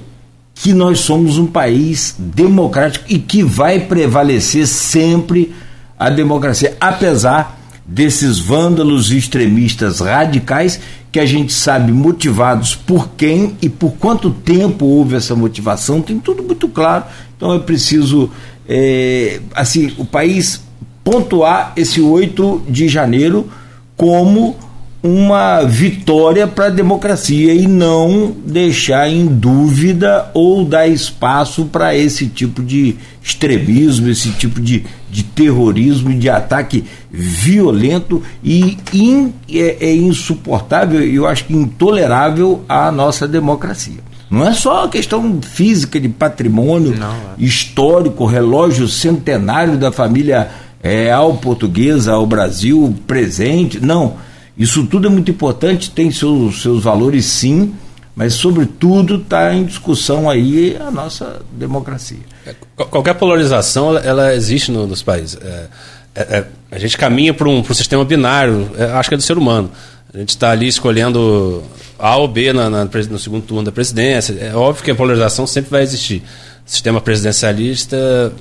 que nós somos um país democrático e que vai prevalecer sempre a democracia, apesar desses vândalos extremistas radicais que a gente sabe motivados por quem e por quanto tempo houve essa motivação, tem tudo muito claro. Então é preciso, é, assim, o país pontuar esse 8 de janeiro como uma vitória para a democracia e não deixar em dúvida ou dar espaço para esse tipo de extremismo, esse tipo de, de terrorismo, de ataque violento e in, é, é insuportável, eu acho que intolerável à nossa democracia. Não é só a questão física de patrimônio não, é. histórico, relógio centenário da família real portuguesa ao Brasil presente, não isso tudo é muito importante, tem seus, seus valores sim, mas sobretudo está em discussão aí a nossa democracia.
É, qualquer polarização ela, existe no, nos países. É, é, é a gente caminha para um, um sistema binário, é, acho que é do ser humano. A gente está ali escolhendo A ou B na, na, no segundo turno da presidência. É óbvio que a polarização sempre vai existir. Sistema presidencialista,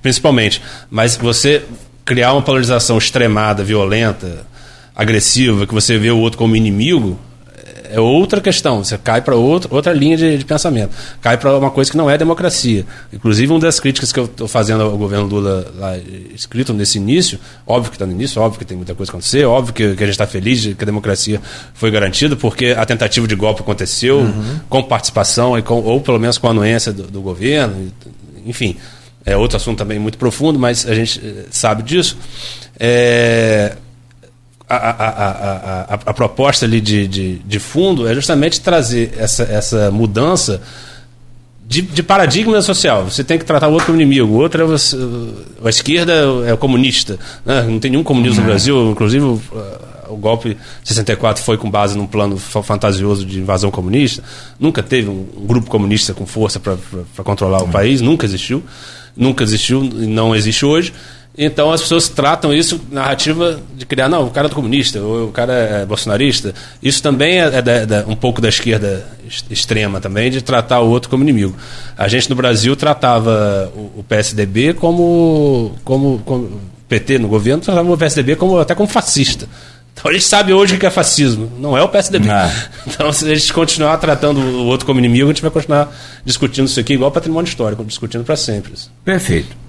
principalmente. Mas você criar uma polarização extremada, violenta, agressiva, que você vê o outro como inimigo, é outra questão. Você cai para outra linha de, de, pensamento. Cai para uma coisa que não é democracia. Inclusive, uma das críticas que eu estou fazendo ao governo Lula, lá, escrito nesse início, óbvio que está no início, óbvio que tem muita coisa a acontecer, óbvio que, que a gente está feliz de que a democracia foi garantida, porque a tentativa de golpe aconteceu uhum. com participação, e com, ou pelo menos com a anuência do, do governo. Enfim, é outro assunto também muito profundo, mas a gente eh, sabe disso. É, a, a, a, a, proposta ali de, de, de, fundo é justamente trazer essa, essa mudança de, de, paradigma social. Você tem que tratar o outro como inimigo. O outro é você, a esquerda é o comunista. Né? Não tem nenhum comunismo no Brasil. Inclusive, o, o golpe de 64 foi com base num plano fantasioso de invasão comunista. Nunca teve um, grupo comunista com força para controlar o país. Nunca existiu. Nunca existiu e não existe hoje. Então as pessoas tratam isso, narrativa de criar, não, o cara é comunista, ou o cara é bolsonarista. Isso também é, é da, da, um pouco da esquerda extrema também, de tratar o outro como inimigo. A gente no Brasil tratava o, o PSDB como, como, como, PT no governo, tratava o PSDB como, até como fascista. Então a gente sabe hoje o que é fascismo, não é o PSDB. Ah. Então se a gente continuar tratando o outro como inimigo, a gente vai continuar discutindo isso aqui igual patrimônio histórico, discutindo para sempre.
Perfeito.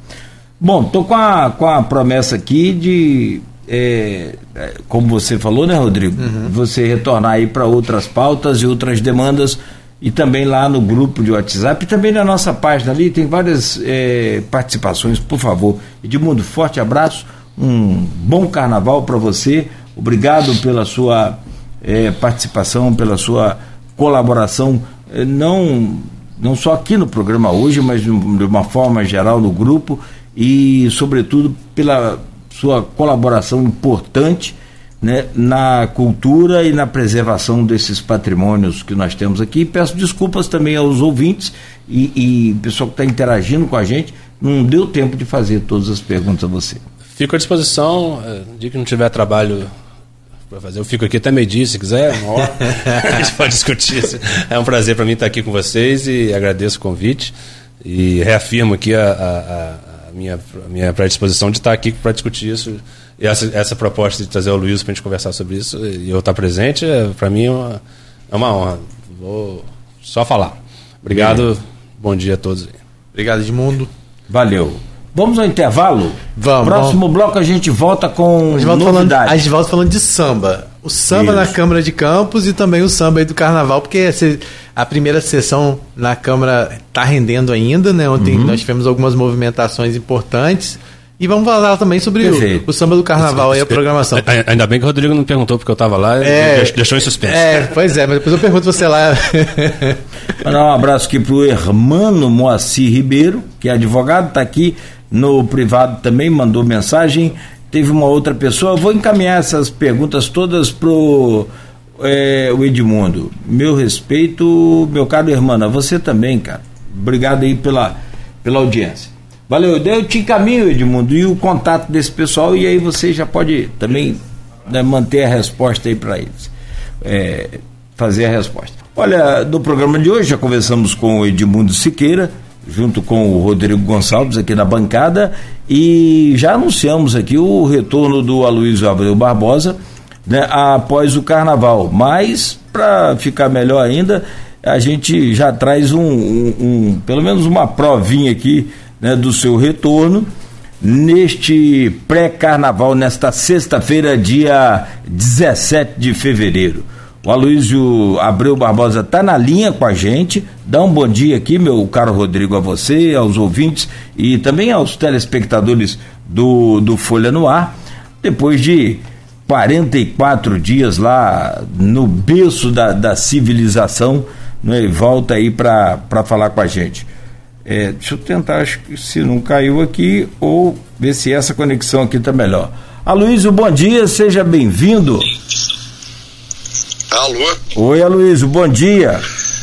Bom, estou com a, com a promessa aqui de, é, é, como você falou, né, Rodrigo? Uhum. Você retornar aí para outras pautas e outras demandas e também lá no grupo de WhatsApp e também na nossa página ali tem várias é, participações, por favor. Edmundo, forte abraço, um bom carnaval para você, obrigado pela sua é, participação, pela sua colaboração, é, não, não só aqui no programa hoje, mas de uma forma geral no grupo e, sobretudo, pela sua colaboração importante né, na cultura e na preservação desses patrimônios que nós temos aqui. Peço desculpas também aos ouvintes e, e pessoal que está interagindo com a gente. Não deu tempo de fazer todas as perguntas a você.
Fico à disposição. Eh, dia que não tiver trabalho para fazer, eu fico aqui até meio-dia, se quiser, uma hora. a gente pode discutir. É um prazer para mim estar aqui com vocês e agradeço o convite. E reafirmo aqui a, a, a minha, minha predisposição de estar aqui para discutir isso. E essa, essa proposta de trazer o Luiz para a gente conversar sobre isso e eu estar presente, é, para mim é uma, é uma honra. Vou só falar. Obrigado, bom dia a todos.
Obrigado, Edmundo.
Valeu. Vamos ao intervalo?
Vamos.
Próximo
vamos.
bloco a gente volta com
a gente volta Falando, a gente volta falando de samba. O samba Isso. na Câmara de Campos e também o samba aí do Carnaval, porque a primeira sessão na Câmara está rendendo ainda, né? Ontem uhum. nós tivemos algumas movimentações importantes. E vamos falar também sobre o, o, samba do carnaval e a programação.
Ainda bem que o Rodrigo não perguntou porque eu estava lá
é,
deixou em suspenso.
É, pois é, mas depois eu pergunto você lá.
Mandar um abraço aqui pro Hermano Moacir Ribeiro, que é advogado, está aqui no privado também, mandou mensagem teve uma outra pessoa. Vou encaminhar essas perguntas todas pro é, o Edmundo. Meu respeito, meu caro irmão, a você também, cara. Obrigado aí pela, pela audiência. Valeu, eu te encaminho, Edmundo, e o contato desse pessoal, e aí você já pode também né, manter a resposta aí para eles. É, fazer a resposta. Olha, no programa de hoje já conversamos com o Edmundo Siqueira, junto com o Rodrigo Gonçalves aqui na bancada e já anunciamos aqui o retorno do Aloysio Abreu Barbosa né, após o carnaval. Mas, para ficar melhor ainda, a gente já traz um, um, um, pelo menos uma provinha aqui né, do seu retorno. neste pré-carnaval, nesta sexta-feira, dia 17 de fevereiro. O Aloysio Abreu Barbosa está na linha com a gente. Dá um bom dia aqui, meu caro Rodrigo, a você, aos ouvintes e também aos telespectadores do, do Folha no Ar. Depois de 44 dias lá no berço da, da civilização, né, volta aí para falar com a gente. É, deixa eu tentar, acho que se não caiu aqui, ou ver se essa conexão aqui está melhor. Aloysio, bom dia, seja bem-vindo.
Alô?
Oi, Aloysio, bom dia.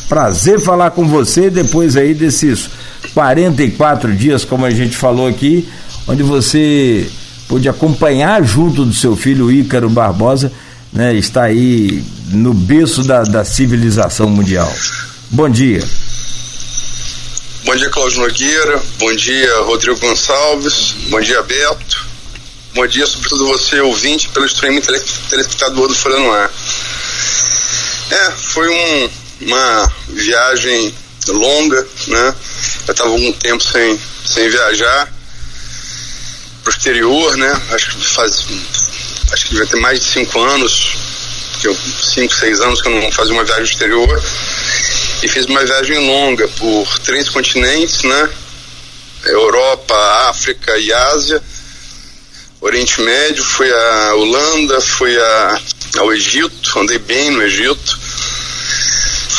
Prazer falar com você depois aí desses 44 dias, como a gente falou aqui, onde você pôde acompanhar junto do seu filho Ícaro Barbosa, né, está aí no berço da, da civilização mundial. Bom dia.
Bom dia, Cláudio Nogueira. Bom dia, Rodrigo Gonçalves. Bom dia, Beto. Bom dia, sobretudo você, ouvinte, pelo streaming telespectador do Folha no Ar. É, foi um, uma viagem longa, né? Eu estava algum tempo sem, sem viajar pro exterior, né? Acho que faz. Acho que devia ter mais de cinco anos, que eu, cinco, seis anos que eu não fazia uma viagem exterior. E fiz uma viagem longa por três continentes, né? Europa, África e Ásia. Oriente Médio, fui a Holanda, fui a, ao Egito, andei bem no Egito.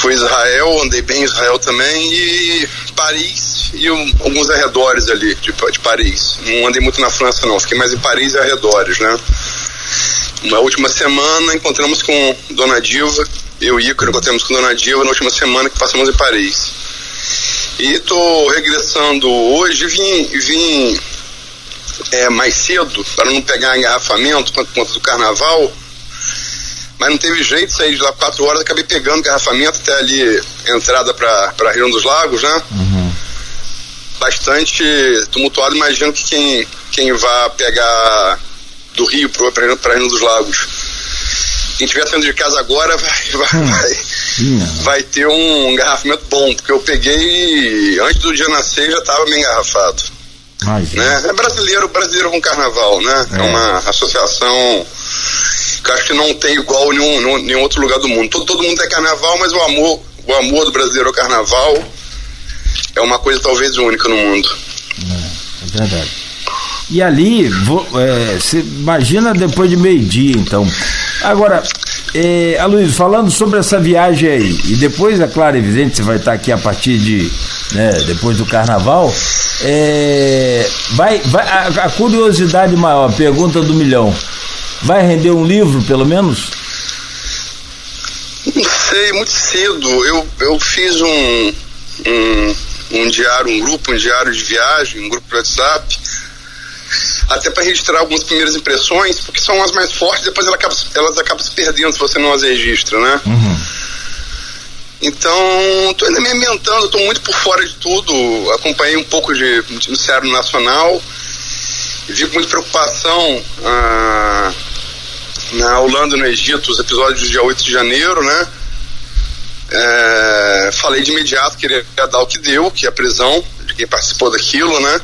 Fui a Israel, andei bem em Israel também. E Paris e um, alguns arredores ali de, de Paris. Não andei muito na França, não. Fiquei mais em Paris e arredores, né? Na última semana encontramos com Dona Diva, eu e Ícaro encontramos com Dona Diva na última semana que passamos em Paris. E estou regressando hoje, vim, vim é, mais cedo para não pegar engarrafamento por conta do carnaval, mas não teve jeito, saí de lá quatro horas, acabei pegando engarrafamento até ali, entrada para Rio dos Lagos, né? Uhum. Bastante tumultuado, imagino que quem, quem vai pegar do Rio para Rio dos Lagos. Quem estiver saindo de casa agora vai, vai, hum. vai, vai, ter um engarrafamento bom, porque eu peguei antes do dia nascer já estava meio engarrafado. Ai, né? É brasileiro, brasileiro com carnaval, né? É, é uma associação que acho que não tem igual em nenhum, nenhum outro lugar do mundo. Todo, todo mundo é carnaval, mas o amor, o amor do brasileiro ao carnaval é uma coisa talvez única no mundo.
É, é verdade. E ali, você é, imagina depois de meio-dia, então. Agora, é, Aloysio, falando sobre essa viagem aí, e depois, é claro, evidente, você vai estar aqui a partir de. Né, depois do carnaval. É, vai, vai a, a, curiosidade maior, pergunta do milhão. Vai render um livro, pelo menos?
Não sei, muito cedo. Eu, eu fiz um, um, um diário, um grupo, um diário de viagem, um grupo de WhatsApp até para registrar algumas primeiras impressões, porque são as mais fortes, depois elas acabam, elas acabam se perdendo se você não as registra, né? Uhum. Então, estou ainda me ambientando, estou muito por fora de tudo. Acompanhei um pouco de noticiário nacional, vi com muita preocupação ah, na Holanda no Egito, os episódios do dia 8 de janeiro, né? É, falei de imediato que queria dar o que deu, que é a prisão de quem participou daquilo, né?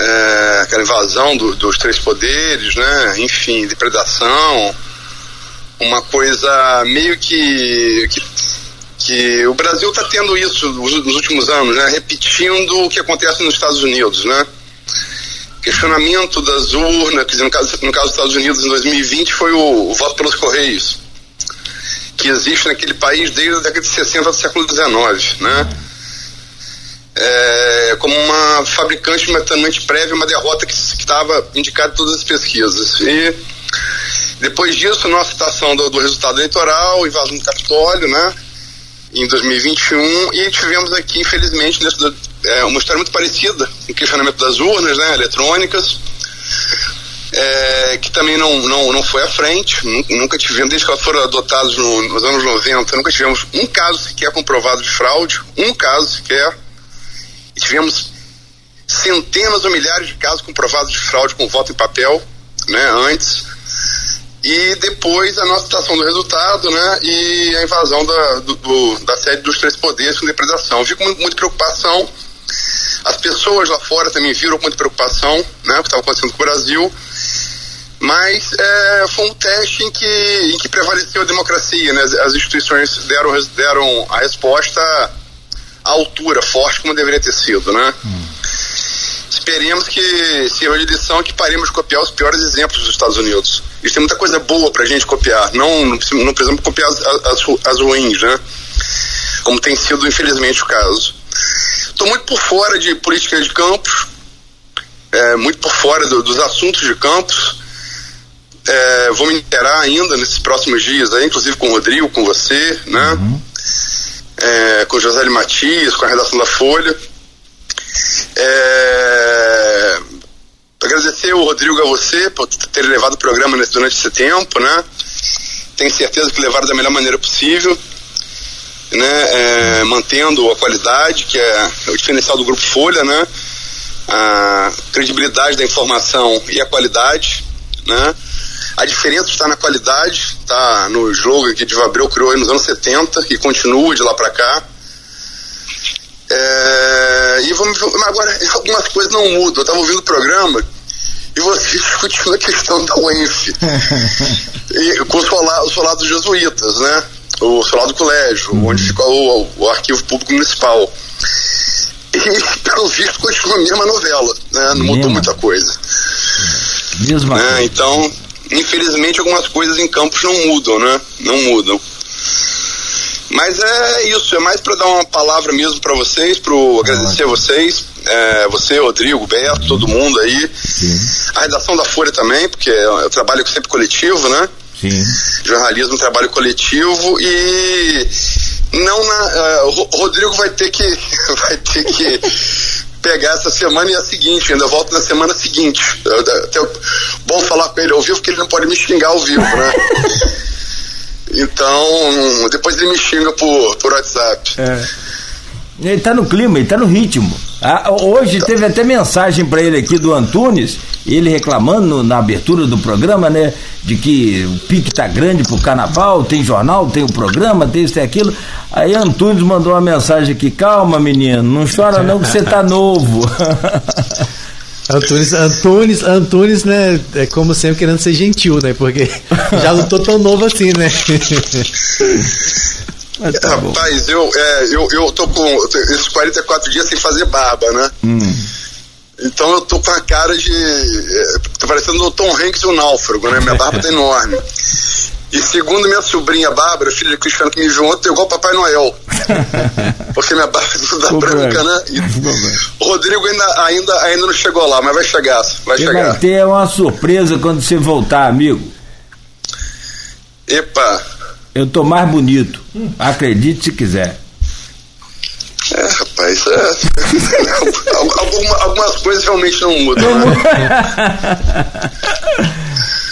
é, aquela invasão do, dos três poderes, né? Enfim, depredação, uma coisa meio que, que, que o Brasil está tendo isso nos, últimos anos, né? Repetindo o que acontece nos Estados Unidos, né? Questionamento das urnas, quer dizer, no caso, no caso dos Estados Unidos em 2020 foi o, o voto pelos Correios, que existe naquele país desde a década de 60 do século XIX, né? é, como uma fabricante imediatamente prévia, uma derrota que estava indicada em todas as pesquisas. E depois disso, nossa citação do, do resultado eleitoral, invasão do Capitólio, né, em 2021, e tivemos aqui, infelizmente, é, uma história muito parecida, o questionamento das urnas, né, eletrônicas, é, que também não, não, não foi à frente, nunca, tivemos, desde que elas foram adotadas no, nos anos 90, nunca tivemos um caso sequer comprovado de fraude, um caso sequer, tivemos centenas ou milhares de casos comprovados de fraude com voto em papel, né, antes, e depois a nossa citação do resultado, né, e a invasão da, do, do, da sede dos três poderes com depredação. Vi com muita preocupação, As pessoas lá fora também viram com muita preocupação, né, o que estava acontecendo com o Brasil. Mas é, foi um teste em que, em que prevaleceu a democracia, né? As, as instituições deram, deram a resposta à altura, forte como deveria ter sido, né? Hum. Esperemos que sirva de lição que paremos de copiar os piores exemplos dos Estados Unidos. Isso tem muita coisa boa pra gente copiar, não, não precisamos copiar as, as, as ruins, né? Como tem sido, infelizmente, o caso. Estou muito por fora de política de campos, é, muito por fora do, dos assuntos de campos. É, vou me interar ainda nesses próximos dias, aí, inclusive com o Rodrigo, com você, né? Uhum. É, com o José Matias, com a redação da Folha. É, agradecer o Rodrigo a você por ter levado o programa nesse, durante esse tempo, né? Tenho certeza que levaram da melhor maneira possível né, é, mantendo a qualidade, que é o diferencial do Grupo Folha, né, a credibilidade da informação e a qualidade, né, a diferença está na qualidade, está no slogan que Diva Abreu criou nos anos 70 e continua de lá para cá. É, e vamos agora algumas coisas não mudam. Eu estava ouvindo o programa e você discutindo a questão da UENF e, com os soldados jesuítas, né? o celular do colégio, uhum. onde ficou o, o, arquivo público municipal. E, pelo visto, continua a mesma novela, né? Não mudou muita coisa.
Mesma
né? Então, infelizmente, algumas coisas em campos não mudam, né? Não mudam. Mas é isso, é mais para dar uma palavra mesmo para vocês, para agradecer a vocês, é, você, Rodrigo, Beto, todo mundo aí. Sim. A redação da Folha também, porque eu trabalho sempre coletivo, né?
Sim.
Jornalismo, trabalho coletivo e não na, uh, Rodrigo vai ter que vai ter que pegar essa semana e a seguinte, ainda volto na semana seguinte. Até bom falar com ele ao vivo, porque ele não pode me xingar ao vivo, né? então, depois ele me xinga por, por WhatsApp.
É. Ele tá no clima, ele tá no ritmo. Ah, hoje teve até mensagem para ele aqui do Antunes, ele reclamando na abertura do programa, né? De que o pique tá grande pro carnaval, tem jornal, tem o programa, tem isso e aquilo. Aí Antunes mandou uma mensagem aqui, calma menino, não chora não que você tá novo.
Antunes, Antunes, Antunes, né? É como sempre querendo ser gentil, né? Porque já não tô tão novo assim, né?
Tá Rapaz, eu, é, eu, eu tô com esses 44 dias sem fazer barba, né?
Hum.
Então eu tô com a cara de. É, tá parecendo o Tom Hanks e o náufrago, né? Minha barba tá enorme. E segundo minha sobrinha Bárbara, filha de Cristiano que me viu ontem, igual Papai Noel. Porque minha barba é toda branca, né? E o Rodrigo ainda, ainda, ainda não chegou lá, mas vai chegar. Vai
e
chegar.
Vai ter uma surpresa quando você voltar, amigo.
Epa!
Eu tô mais bonito. Acredite se quiser.
É, rapaz, é. Alguma, algumas coisas realmente não mudam. Né?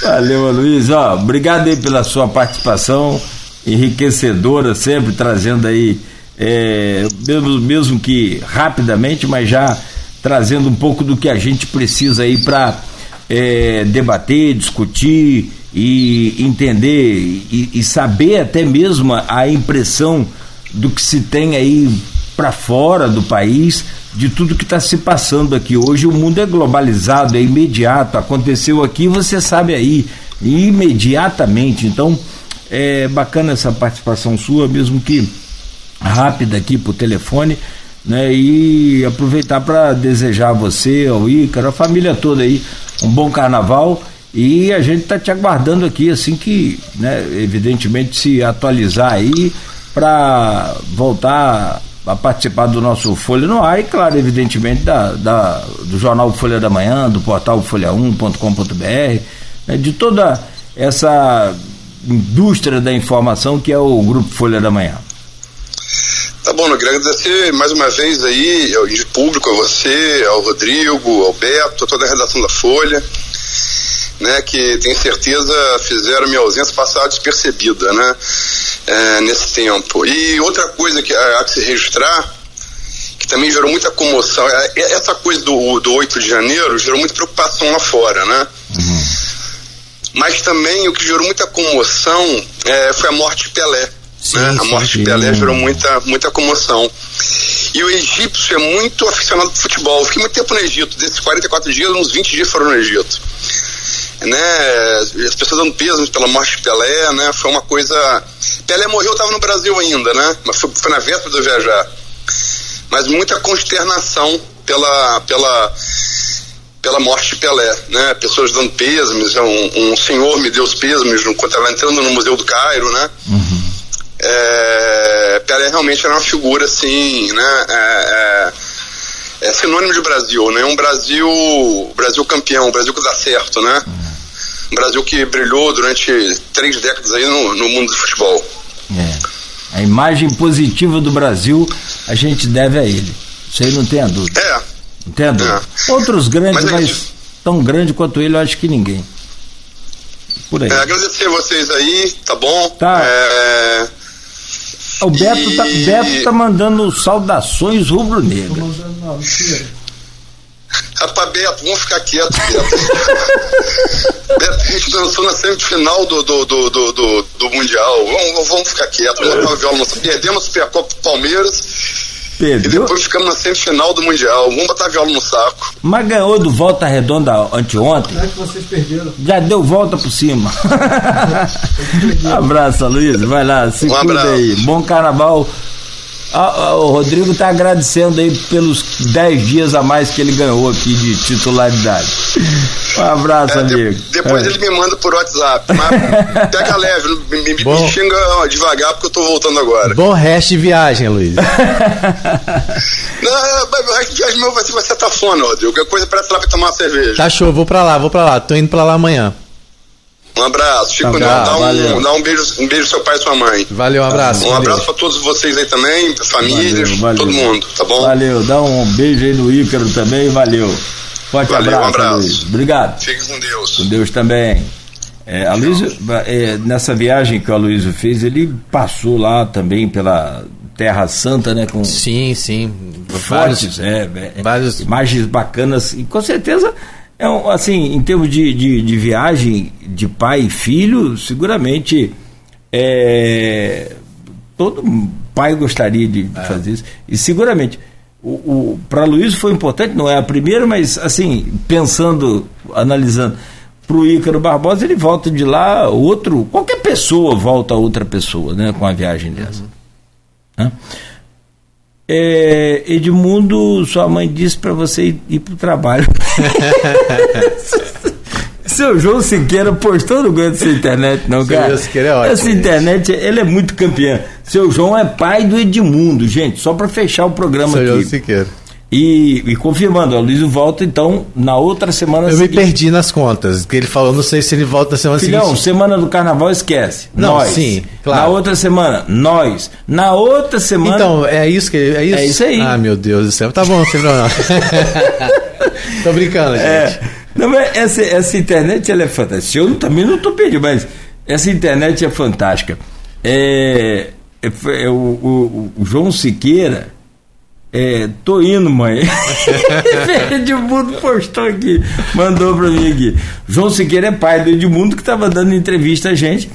Valeu, Luiz. Ó, obrigado aí pela sua participação enriquecedora, sempre trazendo aí, é, mesmo, mesmo que rapidamente, mas já trazendo um pouco do que a gente precisa aí para é, debater, discutir e entender e, e, saber até mesmo a impressão do que se tem aí para fora do país, de tudo que está se passando aqui. Hoje o mundo é globalizado, é imediato, aconteceu aqui, você sabe aí, imediatamente. Então é bacana essa participação sua, mesmo que rápida aqui por telefone. Né, e aproveitar para desejar a você, ao Ícaro, a família toda aí, um bom carnaval e a gente está te aguardando aqui, assim que, né, evidentemente, se atualizar aí para voltar a participar do nosso Folha no Ar e, claro, evidentemente, da, da do jornal Folha da Manhã, do portal folha1.com.br, né, de toda essa indústria da informação que é o Grupo Folha da Manhã.
Tá bom, eu queria agradecer mais uma vez aí, de público, a você, ao Rodrigo, ao Beto, a toda a redação da Folha né, que tenho certeza fizeram minha ausência passar despercebida, né, é, nesse tempo. E outra coisa que há que se registrar, que também gerou muita comoção, é, é essa coisa do, do 8 de janeiro gerou muita preocupação lá fora, né?
Uhum.
Mas também o que gerou muita comoção é, foi a morte de Pelé.
Sim,
né? a morte
sim.
de Pelé gerou muita, muita comoção. E o egípcio é muito aficionado por futebol. Eu fiquei muito tempo no Egito. Desses 44 dias, uns 20 dias foram no Egito. Né? As pessoas dando peso pela morte de Pelé, né? Foi uma coisa. Pelé morreu, eu estava no Brasil ainda, né? Mas foi, foi na véspera de eu viajar. Mas muita consternação pela, pela, pela morte de Pelé, né? Pessoas dando pêsames, um, um senhor me deu os pêsames quando estava entrando no Museu do Cairo, né? Uhum. É, Pelé realmente era uma figura assim, né? É, é, é sinônimo de Brasil, né? Um Brasil, Brasil campeão, Brasil que dá certo, né? Uhum. Um Brasil que brilhou durante três décadas aí no, no mundo do futebol.
É. A imagem positiva do Brasil a gente deve a ele. Isso aí não tem a dúvida.
É.
Não tem a dúvida. É. Outros grandes, mas, mas tão grande quanto ele, eu acho que ninguém.
Por aí. É, agradecer a vocês aí, tá bom?
Tá. É... O Beto, e... tá, Beto tá mandando saudações rubro-negras. Tô mandando, não, mentira.
Rapaz, Beto, vamos ficar quieto, Beto. Beto, a gente dançou na semifinal do, do, do, do, do, do Mundial. Vamos, vamos ficar quieto. Perdemos o Supercopa Palmeiras Perdeu? E depois ficamos na semifinal do Mundial. Vamos botar a viola no saco.
Mas ganhou do Volta Redonda anteontem.
É que vocês perderam.
Já deu volta por cima. abraço, Luiz. Vai lá, se um cuida abraço. aí. Bom carnaval. Ah, o Rodrigo está agradecendo aí pelos 10 dias a mais que ele ganhou aqui de titularidade. Um abraço, é, amigo.
De, depois é. ele me manda por WhatsApp. Mas pega leve, me, me, me, xinga devagar porque eu tô voltando agora.
Bom resto de viagem, Luiz.
Não, o resto de viagem meu vai ser, vai ser tafona, Rodrigo. Qualquer coisa parece lá pra tomar uma cerveja.
Tá show, vou pra lá, vou pra lá. Tô indo pra lá amanhã.
Um abraço, Chico um Dá, um, dá um beijo, um beijo ao seu pai e sua mãe.
Valeu, um abraço.
Um abraço para todos vocês aí também, famílias, valeu, valeu. todo mundo, tá bom?
Valeu, dá um beijo aí no Ícaro também, valeu. Forte valeu, abraço. Um abraço. Luiz. Obrigado.
Fique com Deus.
Com Deus também. É, a Luiz, é, nessa viagem que o Aloysio fez, ele passou lá também pela Terra Santa, né? Com
sim, sim.
Vários, é, é, vários... imagens bacanas e com certeza é assim, em termos de, de, de, viagem de pai e filho, seguramente é, todo pai gostaria de é. fazer isso. E seguramente, o, o para Luiz foi importante, não é a primeira, mas assim, pensando, analisando, para o Ícaro Barbosa, ele volta de lá, outro, qualquer pessoa volta outra pessoa, né, com a viagem dessa. Uhum. Né? É, Edmundo, sua mãe disse para você ir, ir para o trabalho. Seu João Siqueira postou no ganho dessa internet, não, cara? Seu Siqueira é ótimo. Essa internet, ele é muito campeão. Seu João é pai do Edmundo, gente, só para fechar o programa Seu aqui. João Siqueira. E, e, confirmando, o Luiz volta então na outra semana
Eu seguinte. me perdi nas contas, que ele falou, não sei se ele volta na semana
Filhão, seguinte. semana do carnaval esquece. Não, nós. sim, claro. Na outra semana, nós. Na outra semana.
Então, é isso que é isso?
É isso aí.
Ah, meu Deus do céu. Tá bom, sem problema. tô brincando, gente. É.
Não, mas essa, essa internet ela é fantástica. Eu também não tô perdido, mas essa internet é fantástica. É, é, é o, o, o João Siqueira é, tô indo, mãe. Edmundo postou aqui, mandou pra mim aqui. João Siqueira é pai do Edmundo que estava dando entrevista a gente.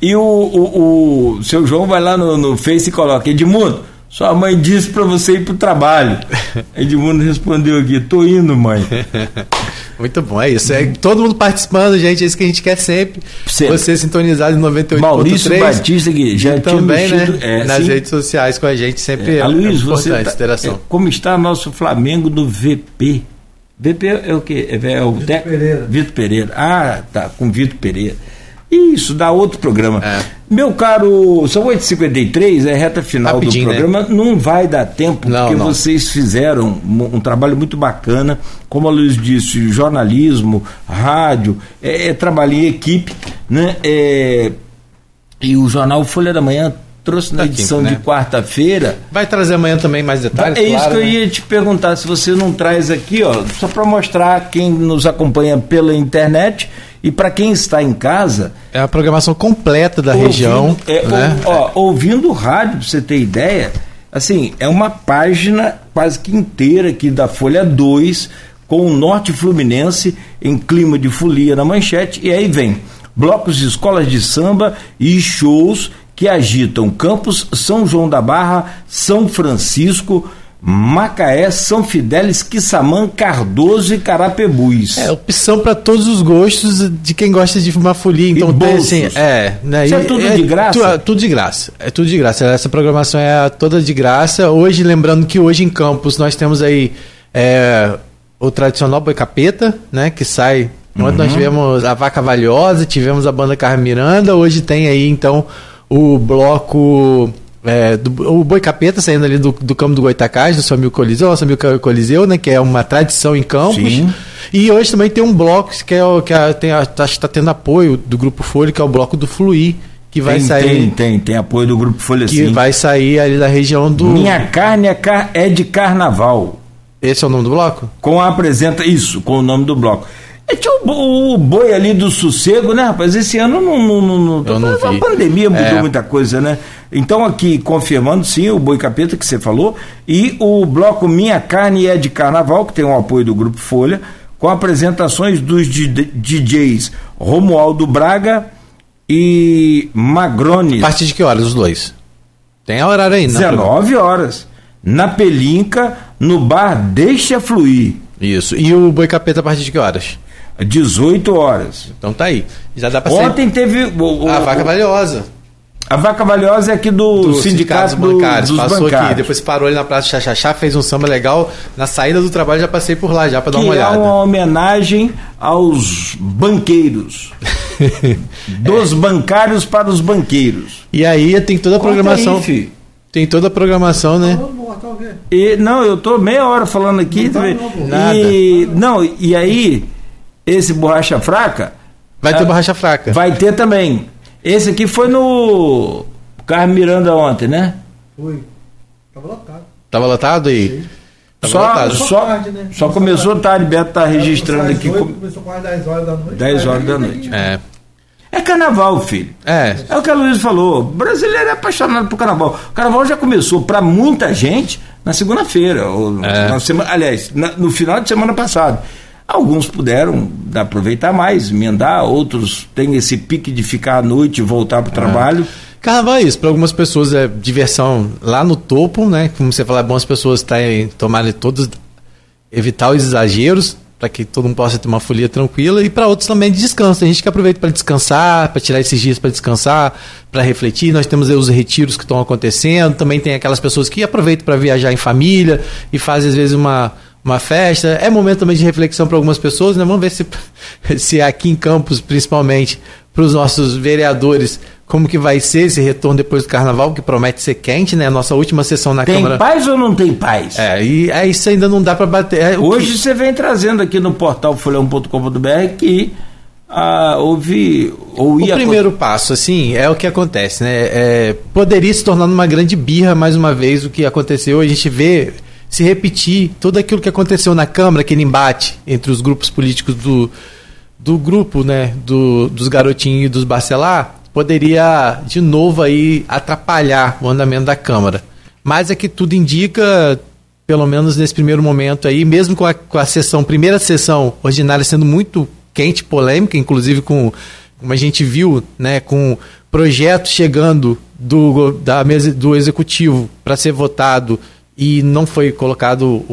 E o, o, o seu João vai lá no, no Face e coloca: Edmundo, sua mãe disse para você ir pro trabalho. Edmundo respondeu aqui: tô indo, mãe.
Muito bom, é isso. É todo mundo participando, gente. É isso que a gente quer sempre. sempre. Você sintonizado em 98.3.
Maurício Batista, que já
também, né? É, nas sim. redes sociais com a gente. Sempre é, é,
Luiz, é importante tá, interação. É, como está nosso Flamengo do VP? VP é o quê? É, é o
Vitor Pereira.
Vitor Pereira. Ah, tá, com Vitor Pereira. Isso, dá outro programa. É. Meu caro, são 8h53, é reta final Rapidinho, do né? programa. Né? Não vai dar tempo, não, porque não. vocês fizeram um, um, trabalho muito bacana. Como a Luiz disse, jornalismo, rádio, é, é trabalho em equipe, né? É, e o jornal Folha da Manhã trouxe na edição né? de quarta-feira.
Vai trazer amanhã também mais detalhes?
É isso claro, que eu né? ia te perguntar, se você não traz aqui, ó, só para mostrar quem nos acompanha pela internet e para quem está em casa.
É a programação completa da ouvindo, região.
É, né? ó, ouvindo o rádio, para você ter ideia, assim, é uma página quase que inteira aqui da Folha 2, com o Norte Fluminense em clima de folia na manchete, e aí vem blocos de escolas de samba e shows que agitam Campos, São João da Barra, São Francisco, Macaé, São Fidélis, Quissamã, Cardoso e Carapebus.
É, opção para todos os gostos de quem gosta de fumar folia. Então tem assim, é, né?
Isso é tudo é, de graça? Tu,
é, tudo de graça. É tudo de graça. Essa programação é toda de graça. Hoje, lembrando que hoje em Campos nós temos aí é, o tradicional boi capeta, né, que sai Ontem uhum. nós tivemos a Vaca Valiosa, tivemos a banda Carmen Miranda, hoje tem aí então o bloco é, do, o Boi Capeta saindo ali do, do campo do Goitacás, do Samil Coliseu, o Samil Coliseu, né, que é uma tradição em Campos. Sim. E hoje também tem um bloco que é o que a, tem, está tendo apoio do Grupo Folha, que é o bloco do Fluir. Que vai
tem,
sair.
Tem, tem, tem apoio do Grupo Folha
Que
sim.
vai sair ali da região do.
Minha carne é, car é de carnaval.
Esse é o nome do bloco?
Com a apresenta. Isso, com o nome do bloco. É, tinha o, o, boi ali do sossego, né, rapaz? Esse ano não. não, não, não, não a pandemia mudou é. muita coisa, né? Então, aqui, confirmando, sim, o Boi Capeta que você falou, e o bloco Minha Carne é de Carnaval, que tem o apoio do Grupo Folha, com apresentações dos DJs Romualdo Braga e Magrone.
A partir de que horas os dois? Tem a horário aí,
né? 19 horas. Na Pelinca, no bar Deixa Fluir.
Isso. E o Boi Capeta a partir de que horas?
18 horas.
Então tá aí.
Já dá pra Ontem teve.
O, o, a vaca valiosa.
A vaca valiosa é aqui do, do sindicato, sindicato do, bancários.
dos
Passou bancários. aqui,
depois parou ali na Praça Xaxaxá, fez um samba legal. Na saída do trabalho já passei por lá já para dar uma olhada.
É uma homenagem aos banqueiros. dos bancários para os banqueiros.
E aí tem toda a programação. Aí, tem toda a programação, né?
E, não, eu tô meia hora falando aqui. Não, tá, não, nada. E, não, e aí, esse borracha fraca.
Vai ter borracha fraca.
Vai ter também. Esse aqui foi no Carlos Miranda ontem, né?
Foi. Tava lotado. Tava lotado aí?
Tava só, lotado. só, tarde, né? só começou tarde, Beto tá registrando aqui. 8,
começou quase 10 horas da noite.
10 horas da noite.
É.
É carnaval, filho.
É.
É o que a Luiz falou. O brasileiro é apaixonado por carnaval. O carnaval já começou para muita gente na segunda-feira. É. Na semana, aliás, na, no final de semana passada. Alguns puderam aproveitar mais, emendar, outros têm esse pique de ficar à noite e voltar para o trabalho.
Carnaval é isso, para algumas pessoas é diversão lá no topo, né? Como você fala, é bom as pessoas estarem, tomarem todos, evitar os exageros, para que todo mundo possa ter uma folia tranquila, e para outros também de descanso. Tem gente que aproveita para descansar, para tirar esses dias para descansar, para refletir. Nós temos os retiros que estão acontecendo, também tem aquelas pessoas que aproveitam para viajar em família e fazem às vezes uma uma festa. É momento também de reflexão para algumas pessoas, né? Vamos ver se, se aqui em Campos, principalmente, para os nossos vereadores, como que vai ser esse retorno depois do carnaval, que promete ser quente, né? A nossa última sessão na
tem
Câmara.
Tem paz ou não tem paz?
É, e é, isso ainda não dá para bater. É,
Hoje que... você vem trazendo aqui no portal folhão.com.br que ah, houve ou
ia o primeiro passo assim é o que acontece né é, poderia se tornar uma grande birra mais uma vez o que aconteceu a gente vê se repetir tudo aquilo que aconteceu na Câmara, aquele embate entre os grupos políticos do, do grupo, né, do, dos garotinhos e dos Bacelar, poderia de novo aí atrapalhar o andamento da Câmara. Mas é que tudo indica, pelo menos nesse primeiro momento aí, mesmo com a, com a sessão, primeira sessão ordinária sendo muito quente, polêmica, inclusive com, como a gente viu, né, com projetos chegando do, da mesa, do executivo para ser votado e não foi colocado,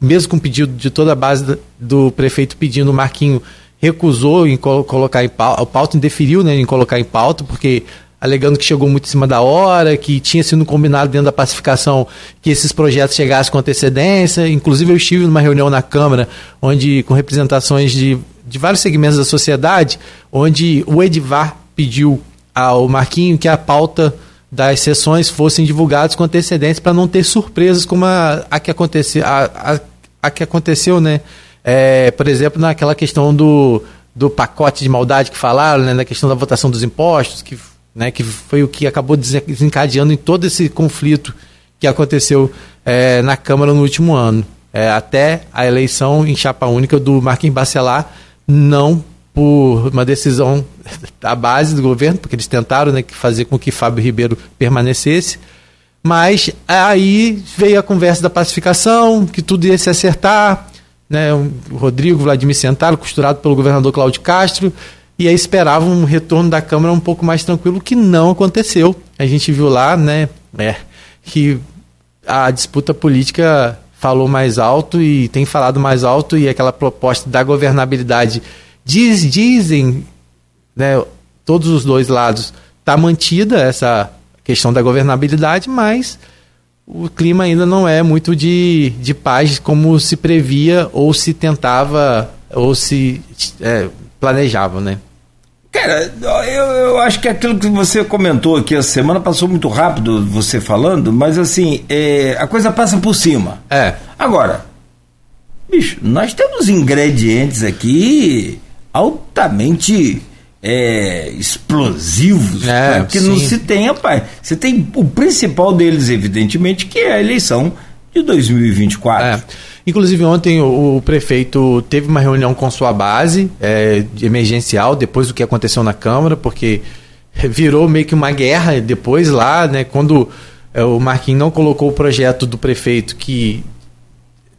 mesmo com o pedido de toda a base do prefeito pedindo, o Marquinho recusou em colocar em pauta, o pauta indeferiu né, em colocar em pauta, porque alegando que chegou muito em cima da hora, que tinha sido combinado dentro da pacificação que esses projetos chegassem com antecedência. Inclusive eu estive numa reunião na Câmara, onde com representações de, de vários segmentos da sociedade, onde o Edivar pediu ao Marquinho que a pauta das sessões fossem divulgadas com antecedência para não ter surpresas como a, a que aconteceu a, a, a, que aconteceu né? É, por exemplo naquela questão do, do pacote de maldade que falaram né, na questão da votação dos impostos que né, que foi o que acabou desencadeando em todo esse conflito que aconteceu é, na Câmara no último ano. É, até a eleição em chapa única do Marquinhos Bacelar não por uma decisão da base do governo, porque eles tentaram né, fazer com que Fábio Ribeiro permanecesse. Mas aí veio a conversa da pacificação, que tudo ia se acertar. Né, o Rodrigo Vladimir Sentaro, costurado pelo governador Cláudio Castro, e aí um retorno da Câmara um pouco mais tranquilo, que não aconteceu. A gente viu lá né, é, que a disputa política falou mais alto e tem falado mais alto e aquela proposta da governabilidade diz, dizem, né, todos os dois lados, está mantida essa questão da governabilidade, mas o clima ainda não é muito de, de paz como se previa ou se tentava ou se é, planejava, né?
Cara, eu, eu acho que aquilo que você comentou aqui a semana passou muito rápido, você falando, mas assim, é, a coisa passa por cima.
É.
Agora, bicho, nós temos ingredientes aqui altamente é, explosivos
é,
que sim. não se tem, rapaz. Você tem o principal deles, evidentemente, que é a eleição de 2024. É.
Inclusive, ontem o, o, prefeito teve uma reunião com sua base é, emergencial, depois do que aconteceu na Câmara, porque virou meio que uma guerra depois lá, né? Quando é, o Marquinhos não colocou o projeto do prefeito que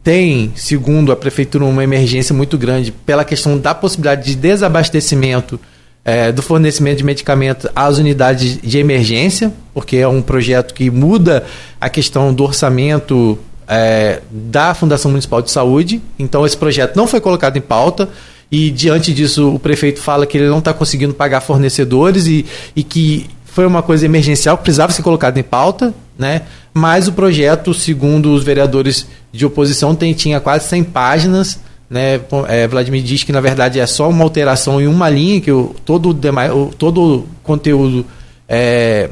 tem, segundo a prefeitura, uma emergência muito grande pela questão da possibilidade de desabastecimento é, do fornecimento de medicamentos às unidades de emergência, porque é um projeto que muda a questão do orçamento é, da Fundação Municipal de Saúde. Então, esse projeto não foi colocado em pauta. E diante disso, o prefeito fala que ele não está conseguindo pagar fornecedores e, e que foi uma coisa emergencial que precisava ser colocada em pauta, né? Mas o projeto, segundo os vereadores de oposição, tem, tinha quase 100 páginas. Né? É, Vladimir diz que na verdade é só uma alteração em uma linha, que o, todo, o demais, o, todo o conteúdo é,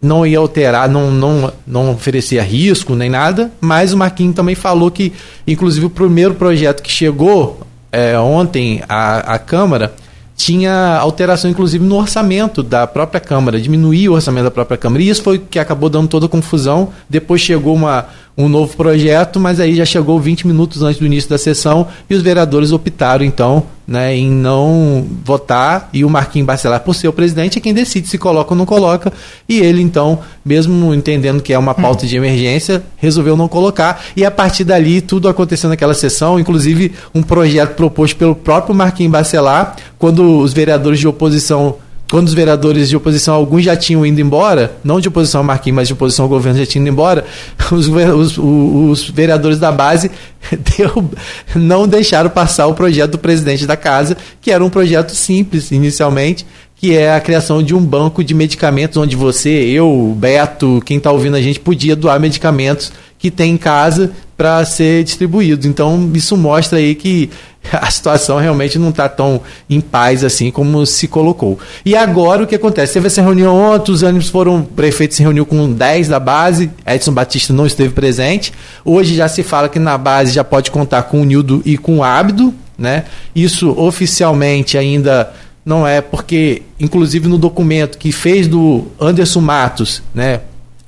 não ia alterar, não, não, não oferecia risco nem nada, mas o Marquinhos também falou que, inclusive, o primeiro projeto que chegou é, ontem à, à Câmara tinha alteração, inclusive, no orçamento da própria Câmara, diminuir o orçamento da própria Câmara. E isso foi o que acabou dando toda a confusão. Depois chegou uma, um novo projeto, mas aí já chegou 20 minutos antes do início da sessão e os vereadores optaram, então, né, em não votar. E o Marquinhos Bacelar, por ser o presidente, é quem decide se coloca ou não coloca. E ele, então, mesmo entendendo que é uma pauta de emergência, resolveu não colocar. E a partir dali, tudo aconteceu naquela sessão, inclusive um projeto proposto pelo próprio Marquinhos Bacelar, quando os vereadores de oposição quando os vereadores de oposição, alguns já tinham ido embora, não de oposição ao Marquinhos, mas de oposição ao governo já tinham ido embora, os, os, os vereadores da base deu, não deixaram passar o projeto do presidente da casa, que era um projeto simples inicialmente, que é a criação de um banco de medicamentos onde você, eu, Beto, quem está ouvindo a gente, podia doar medicamentos que tem em casa para ser distribuídos. Então, isso mostra aí que a situação realmente não está tão em paz assim como se colocou. E agora o que acontece? Teve essa reunião ontem, os ânimos foram, o prefeito se reuniu com 10 da base, Edson Batista não esteve presente. Hoje já se fala que na base já pode contar com o Nildo e com o Ábido, né? Isso oficialmente ainda não é porque, inclusive no documento que fez do Anderson Matos, né?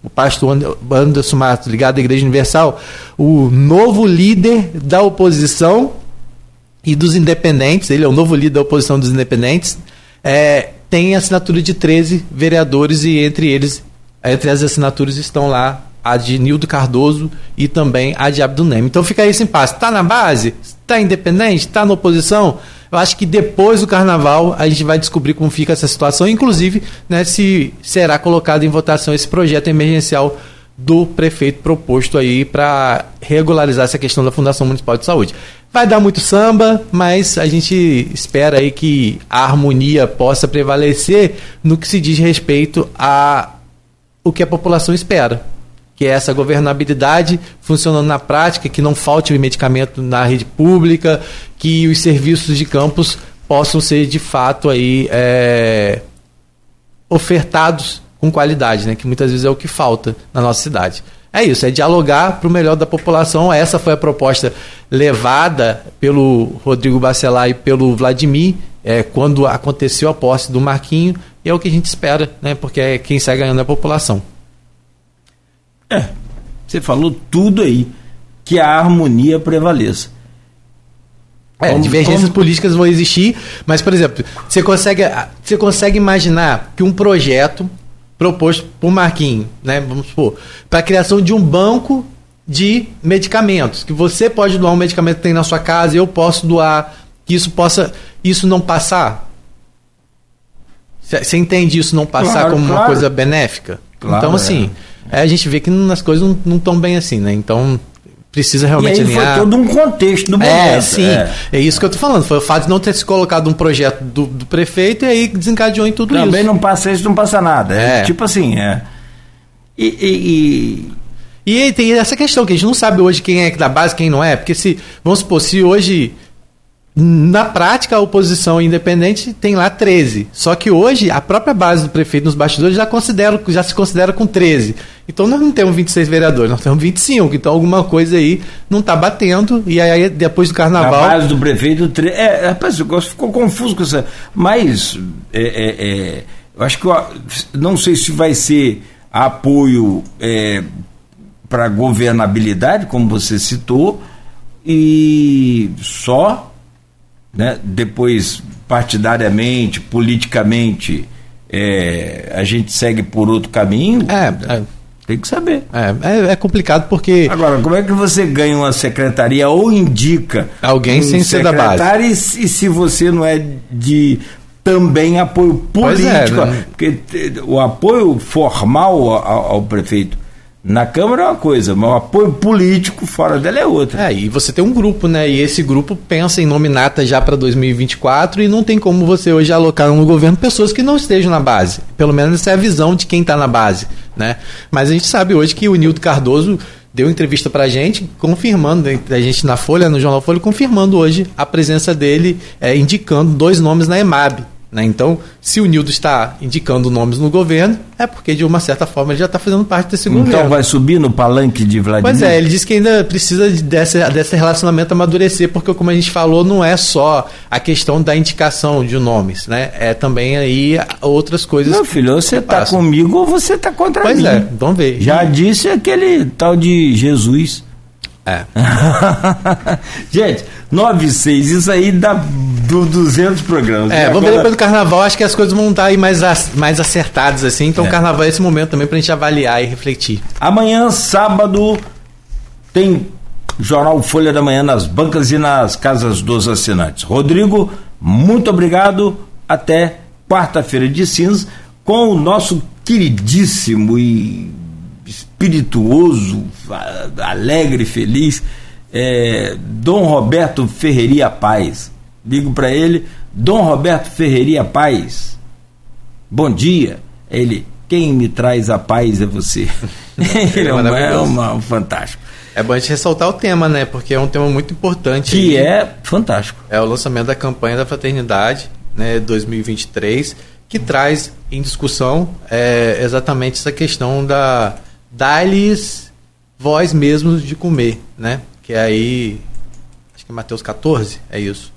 O pastor Anderson Matos, ligado à Igreja Universal, o novo líder da oposição e dos independentes, ele é o novo líder da oposição dos independentes, é, tem assinatura de 13 vereadores e entre eles, entre as assinaturas estão lá a de Nildo Cardoso e também a de Abdunem. Então fica aí esse impasse. Está na base? Está independente? Está na oposição? Eu acho que depois do carnaval a gente vai descobrir como fica essa situação, inclusive né, se será colocado em votação esse projeto emergencial do prefeito proposto aí para regularizar essa questão da Fundação Municipal de Saúde. Vai dar muito samba, mas a gente espera aí que a harmonia possa prevalecer no que se diz respeito a o que a população espera, que é essa governabilidade funcionando na prática, que não falte medicamento na rede pública, que os serviços de campos possam ser de fato aí é, ofertados com qualidade, né? que muitas vezes é o que falta na nossa cidade. É isso, é dialogar para o melhor da população. Essa foi a proposta levada pelo Rodrigo Bacelar e pelo Vladimir é, quando aconteceu a posse do Marquinho, e é o que a gente espera, né? porque é quem sai ganhando é a população.
É, você falou tudo aí, que a harmonia prevaleça.
É, como, divergências como... políticas vão existir, mas, por exemplo, você consegue, você consegue imaginar que um projeto proposto por Marquinhos, né, vamos supor, para a criação de um banco de medicamentos, que você pode doar um medicamento que tem na sua casa, eu posso doar, que isso possa, isso não passar? Você entende isso não passar claro, como claro. uma coisa benéfica? Claro, então, assim, é é, a gente vê que as coisas não estão bem assim, né? Então precisa realmente
e aí
alinhar.
Foi todo um contexto do
momento. É, sim.
É.
é. isso que eu tô falando. Foi o fato de não ter se colocado um projeto do, do prefeito e aí desencadeou em tudo
Também
isso.
Também não passa isso, não passa nada. É, é. tipo assim, é. E, e,
e... e tem essa questão que a gente não sabe hoje quem é da base, quem não é, porque se, vamos supor, se hoje na prática, a oposição independente tem lá 13. Só que hoje, a própria base do prefeito nos bastidores já, considera, já se considera com 13. Então nós não temos 26 vereadores, nós temos 25. Então alguma coisa aí não está batendo. E aí, depois do carnaval.
A base do prefeito. É, rapaz, ficou confuso com isso. Mas, é, é, é, eu acho que. Eu, não sei se vai ser apoio é, para governabilidade, como você citou, e só né? depois partidariamente, politicamente, é, a gente segue por outro caminho.
É, é.
Tem que saber.
É, é, é, complicado porque.
Agora, como é que você ganha uma secretaria ou indica
alguém um sem ser da base?
E, se você não é de também apoio é, político? Né? Porque o apoio formal ao, ao prefeito na Câmara é uma coisa, mas o apoio político fora dela é outra.
É, e você tem um grupo, né? E esse grupo pensa em nominata já para 2024 e não tem como você hoje alocar no governo pessoas que não estejam na base. Pelo menos essa é a visão de quem está na base, né? Mas a gente sabe hoje que o Nildo Cardoso deu entrevista para a gente, confirmando, a gente na Folha, no Jornal Folha, confirmando hoje a presença dele, é, indicando dois nomes na EMAB, né? Então, se o Nildo está indicando nomes no governo, é porque de uma certa forma ele já está fazendo parte desse
então
governo.
Então vai subir no palanque de Vladimir?
Pois é, ele disse que ainda precisa desse, desse relacionamento amadurecer, porque como a gente falou, não é só a questão da indicação de nomes, né? É também aí outras coisas.
Meu filho, você está comigo ou você está contra
pois
mim?
Pois é, vamos ver.
Já disse aquele tal de Jesus.
É.
Gente, 9 6, isso aí dá do 200 programas.
É, vamos ver depois do carnaval, acho que as coisas vão estar aí mais, mais acertadas assim. Então, é. o carnaval é esse momento também pra gente avaliar e refletir.
Amanhã, sábado, tem Jornal Folha da Manhã nas bancas e nas casas dos assinantes. Rodrigo, muito obrigado. Até quarta-feira de cinza com o nosso queridíssimo e espirituoso, alegre, feliz, é, Dom Roberto Ferreria Paz. Ligo para ele, Dom Roberto Ferreria Paz. Bom dia. Ele, quem me traz a paz é você. ele é, uma, é uma, um fantástico.
É bom a gente ressaltar o tema, né? Porque é um tema muito importante.
Que aí. é fantástico.
É o lançamento da campanha da fraternidade, né, 2023, que traz em discussão é, exatamente essa questão da dar-lhes voz mesmo de comer, né? Que é aí, acho que é Mateus 14, é isso.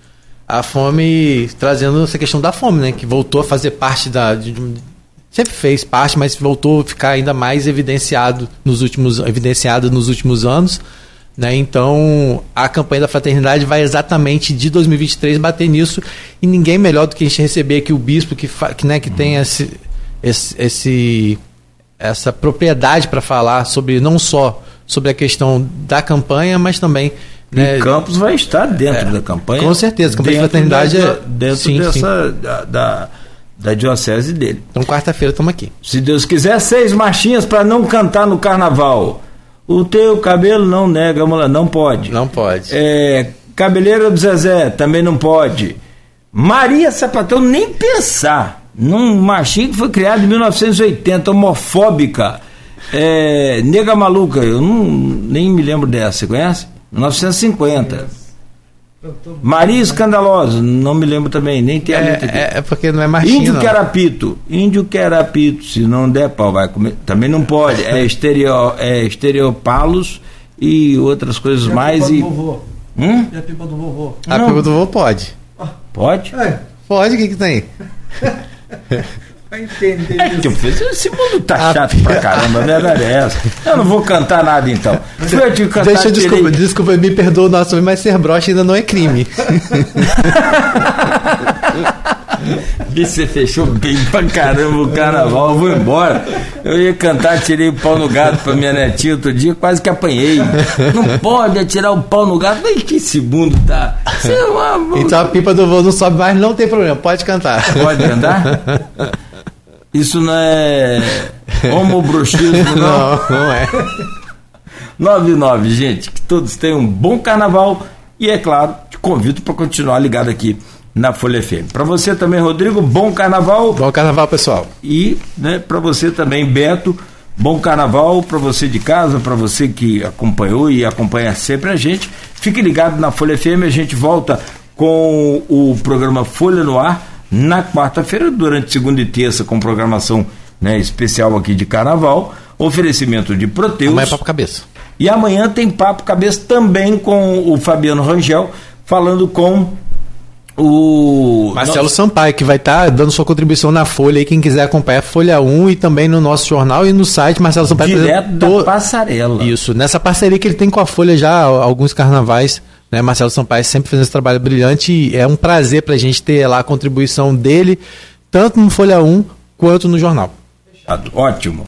A fome, trazendo essa questão da fome, né? Que voltou a fazer parte da... De, sempre fez parte, mas voltou a ficar ainda mais evidenciado nos últimos, evidenciado nos últimos anos. Né? Então, a campanha da fraternidade vai exatamente de 2023 bater nisso. E ninguém melhor do que a gente receber aqui o bispo que, que, né, que tem esse, esse, esse essa propriedade para falar sobre não só sobre a questão da campanha, mas também
né, Campos vai estar dentro é, da campanha.
Com certeza, a campanha de fraternidade
da, é dentro sim, dessa sim. Da, da, da, diocese dele.
Então quarta-feira estamos aqui.
Se Deus quiser, seis marchinhas para não cantar no carnaval. O teu cabelo não nega, mulher, não pode.
Não pode.
É, cabeleira do Zezé também não pode. Maria Sapatão nem pensar num machinho que foi criado em 1980, homofóbica, é, nega maluca, eu não, nem me lembro dessa, você conhece? 1950. Maria Escandalosa, não me lembro também, nem tem a
é,
letra
aqui. É, é porque não é machinho.
Índio que era pito, índio que era pito, se não der pau, vai comer. Também não pode, é, estereo, é estereopalos e outras coisas
e
mais.
E... Vovô.
Hum?
E a pipa do vovô?
A pipa do vovô pode.
Pode?
É.
Pode, o que, que tem?
Vai entender
é que eu fiz, esse mundo tá chato pra caramba, a verdade é. Eu não vou cantar nada então.
Fui eu cantar, Deixa eu desculpa, desculpa, me perdoa o nosso mas ser broche ainda não é crime.
Você fechou bem pra caramba o carnaval, eu vou embora. Eu ia cantar, tirei o pau no gato pra minha netinha outro dia, quase que apanhei. Não pode atirar o pau no gato, mas que esse mundo tá.
É uma... Então a pipa do voo não sobe mais, não tem problema, pode cantar.
Pode cantar? Isso não é homobroxismo, não?
Não, não é.
99, gente. Que todos tenham um bom carnaval e, é claro, te convido para continuar ligado aqui na Folha FM. Para você também, Rodrigo, bom carnaval.
Bom carnaval, pessoal.
E né, para você também, Beto, bom carnaval para você de casa, para você que acompanhou e acompanha sempre a gente. Fique ligado na Folha FM, a gente volta com o programa Folha no Ar na quarta-feira, durante segunda e terça, com programação né, especial aqui de carnaval. Oferecimento de Proteus.
Amanhã é papo cabeça.
E amanhã tem papo cabeça também com o Fabiano Rangel, falando com o
Marcelo
nosso-
Sampaio, que vai estar dando sua contribuição na Folha aí, quem quiser acompanhar Folha 1 e também no nosso jornal e no site Marcelo Sampaio.
direto da
to-
passarela.
Isso, nessa parceria que ele tem com a Folha já alguns carnavais, né? Marcelo Sampaio sempre fazendo esse trabalho brilhante e é um prazer pra gente ter lá a contribuição dele, tanto no Folha 1 quanto no jornal.
Ótimo.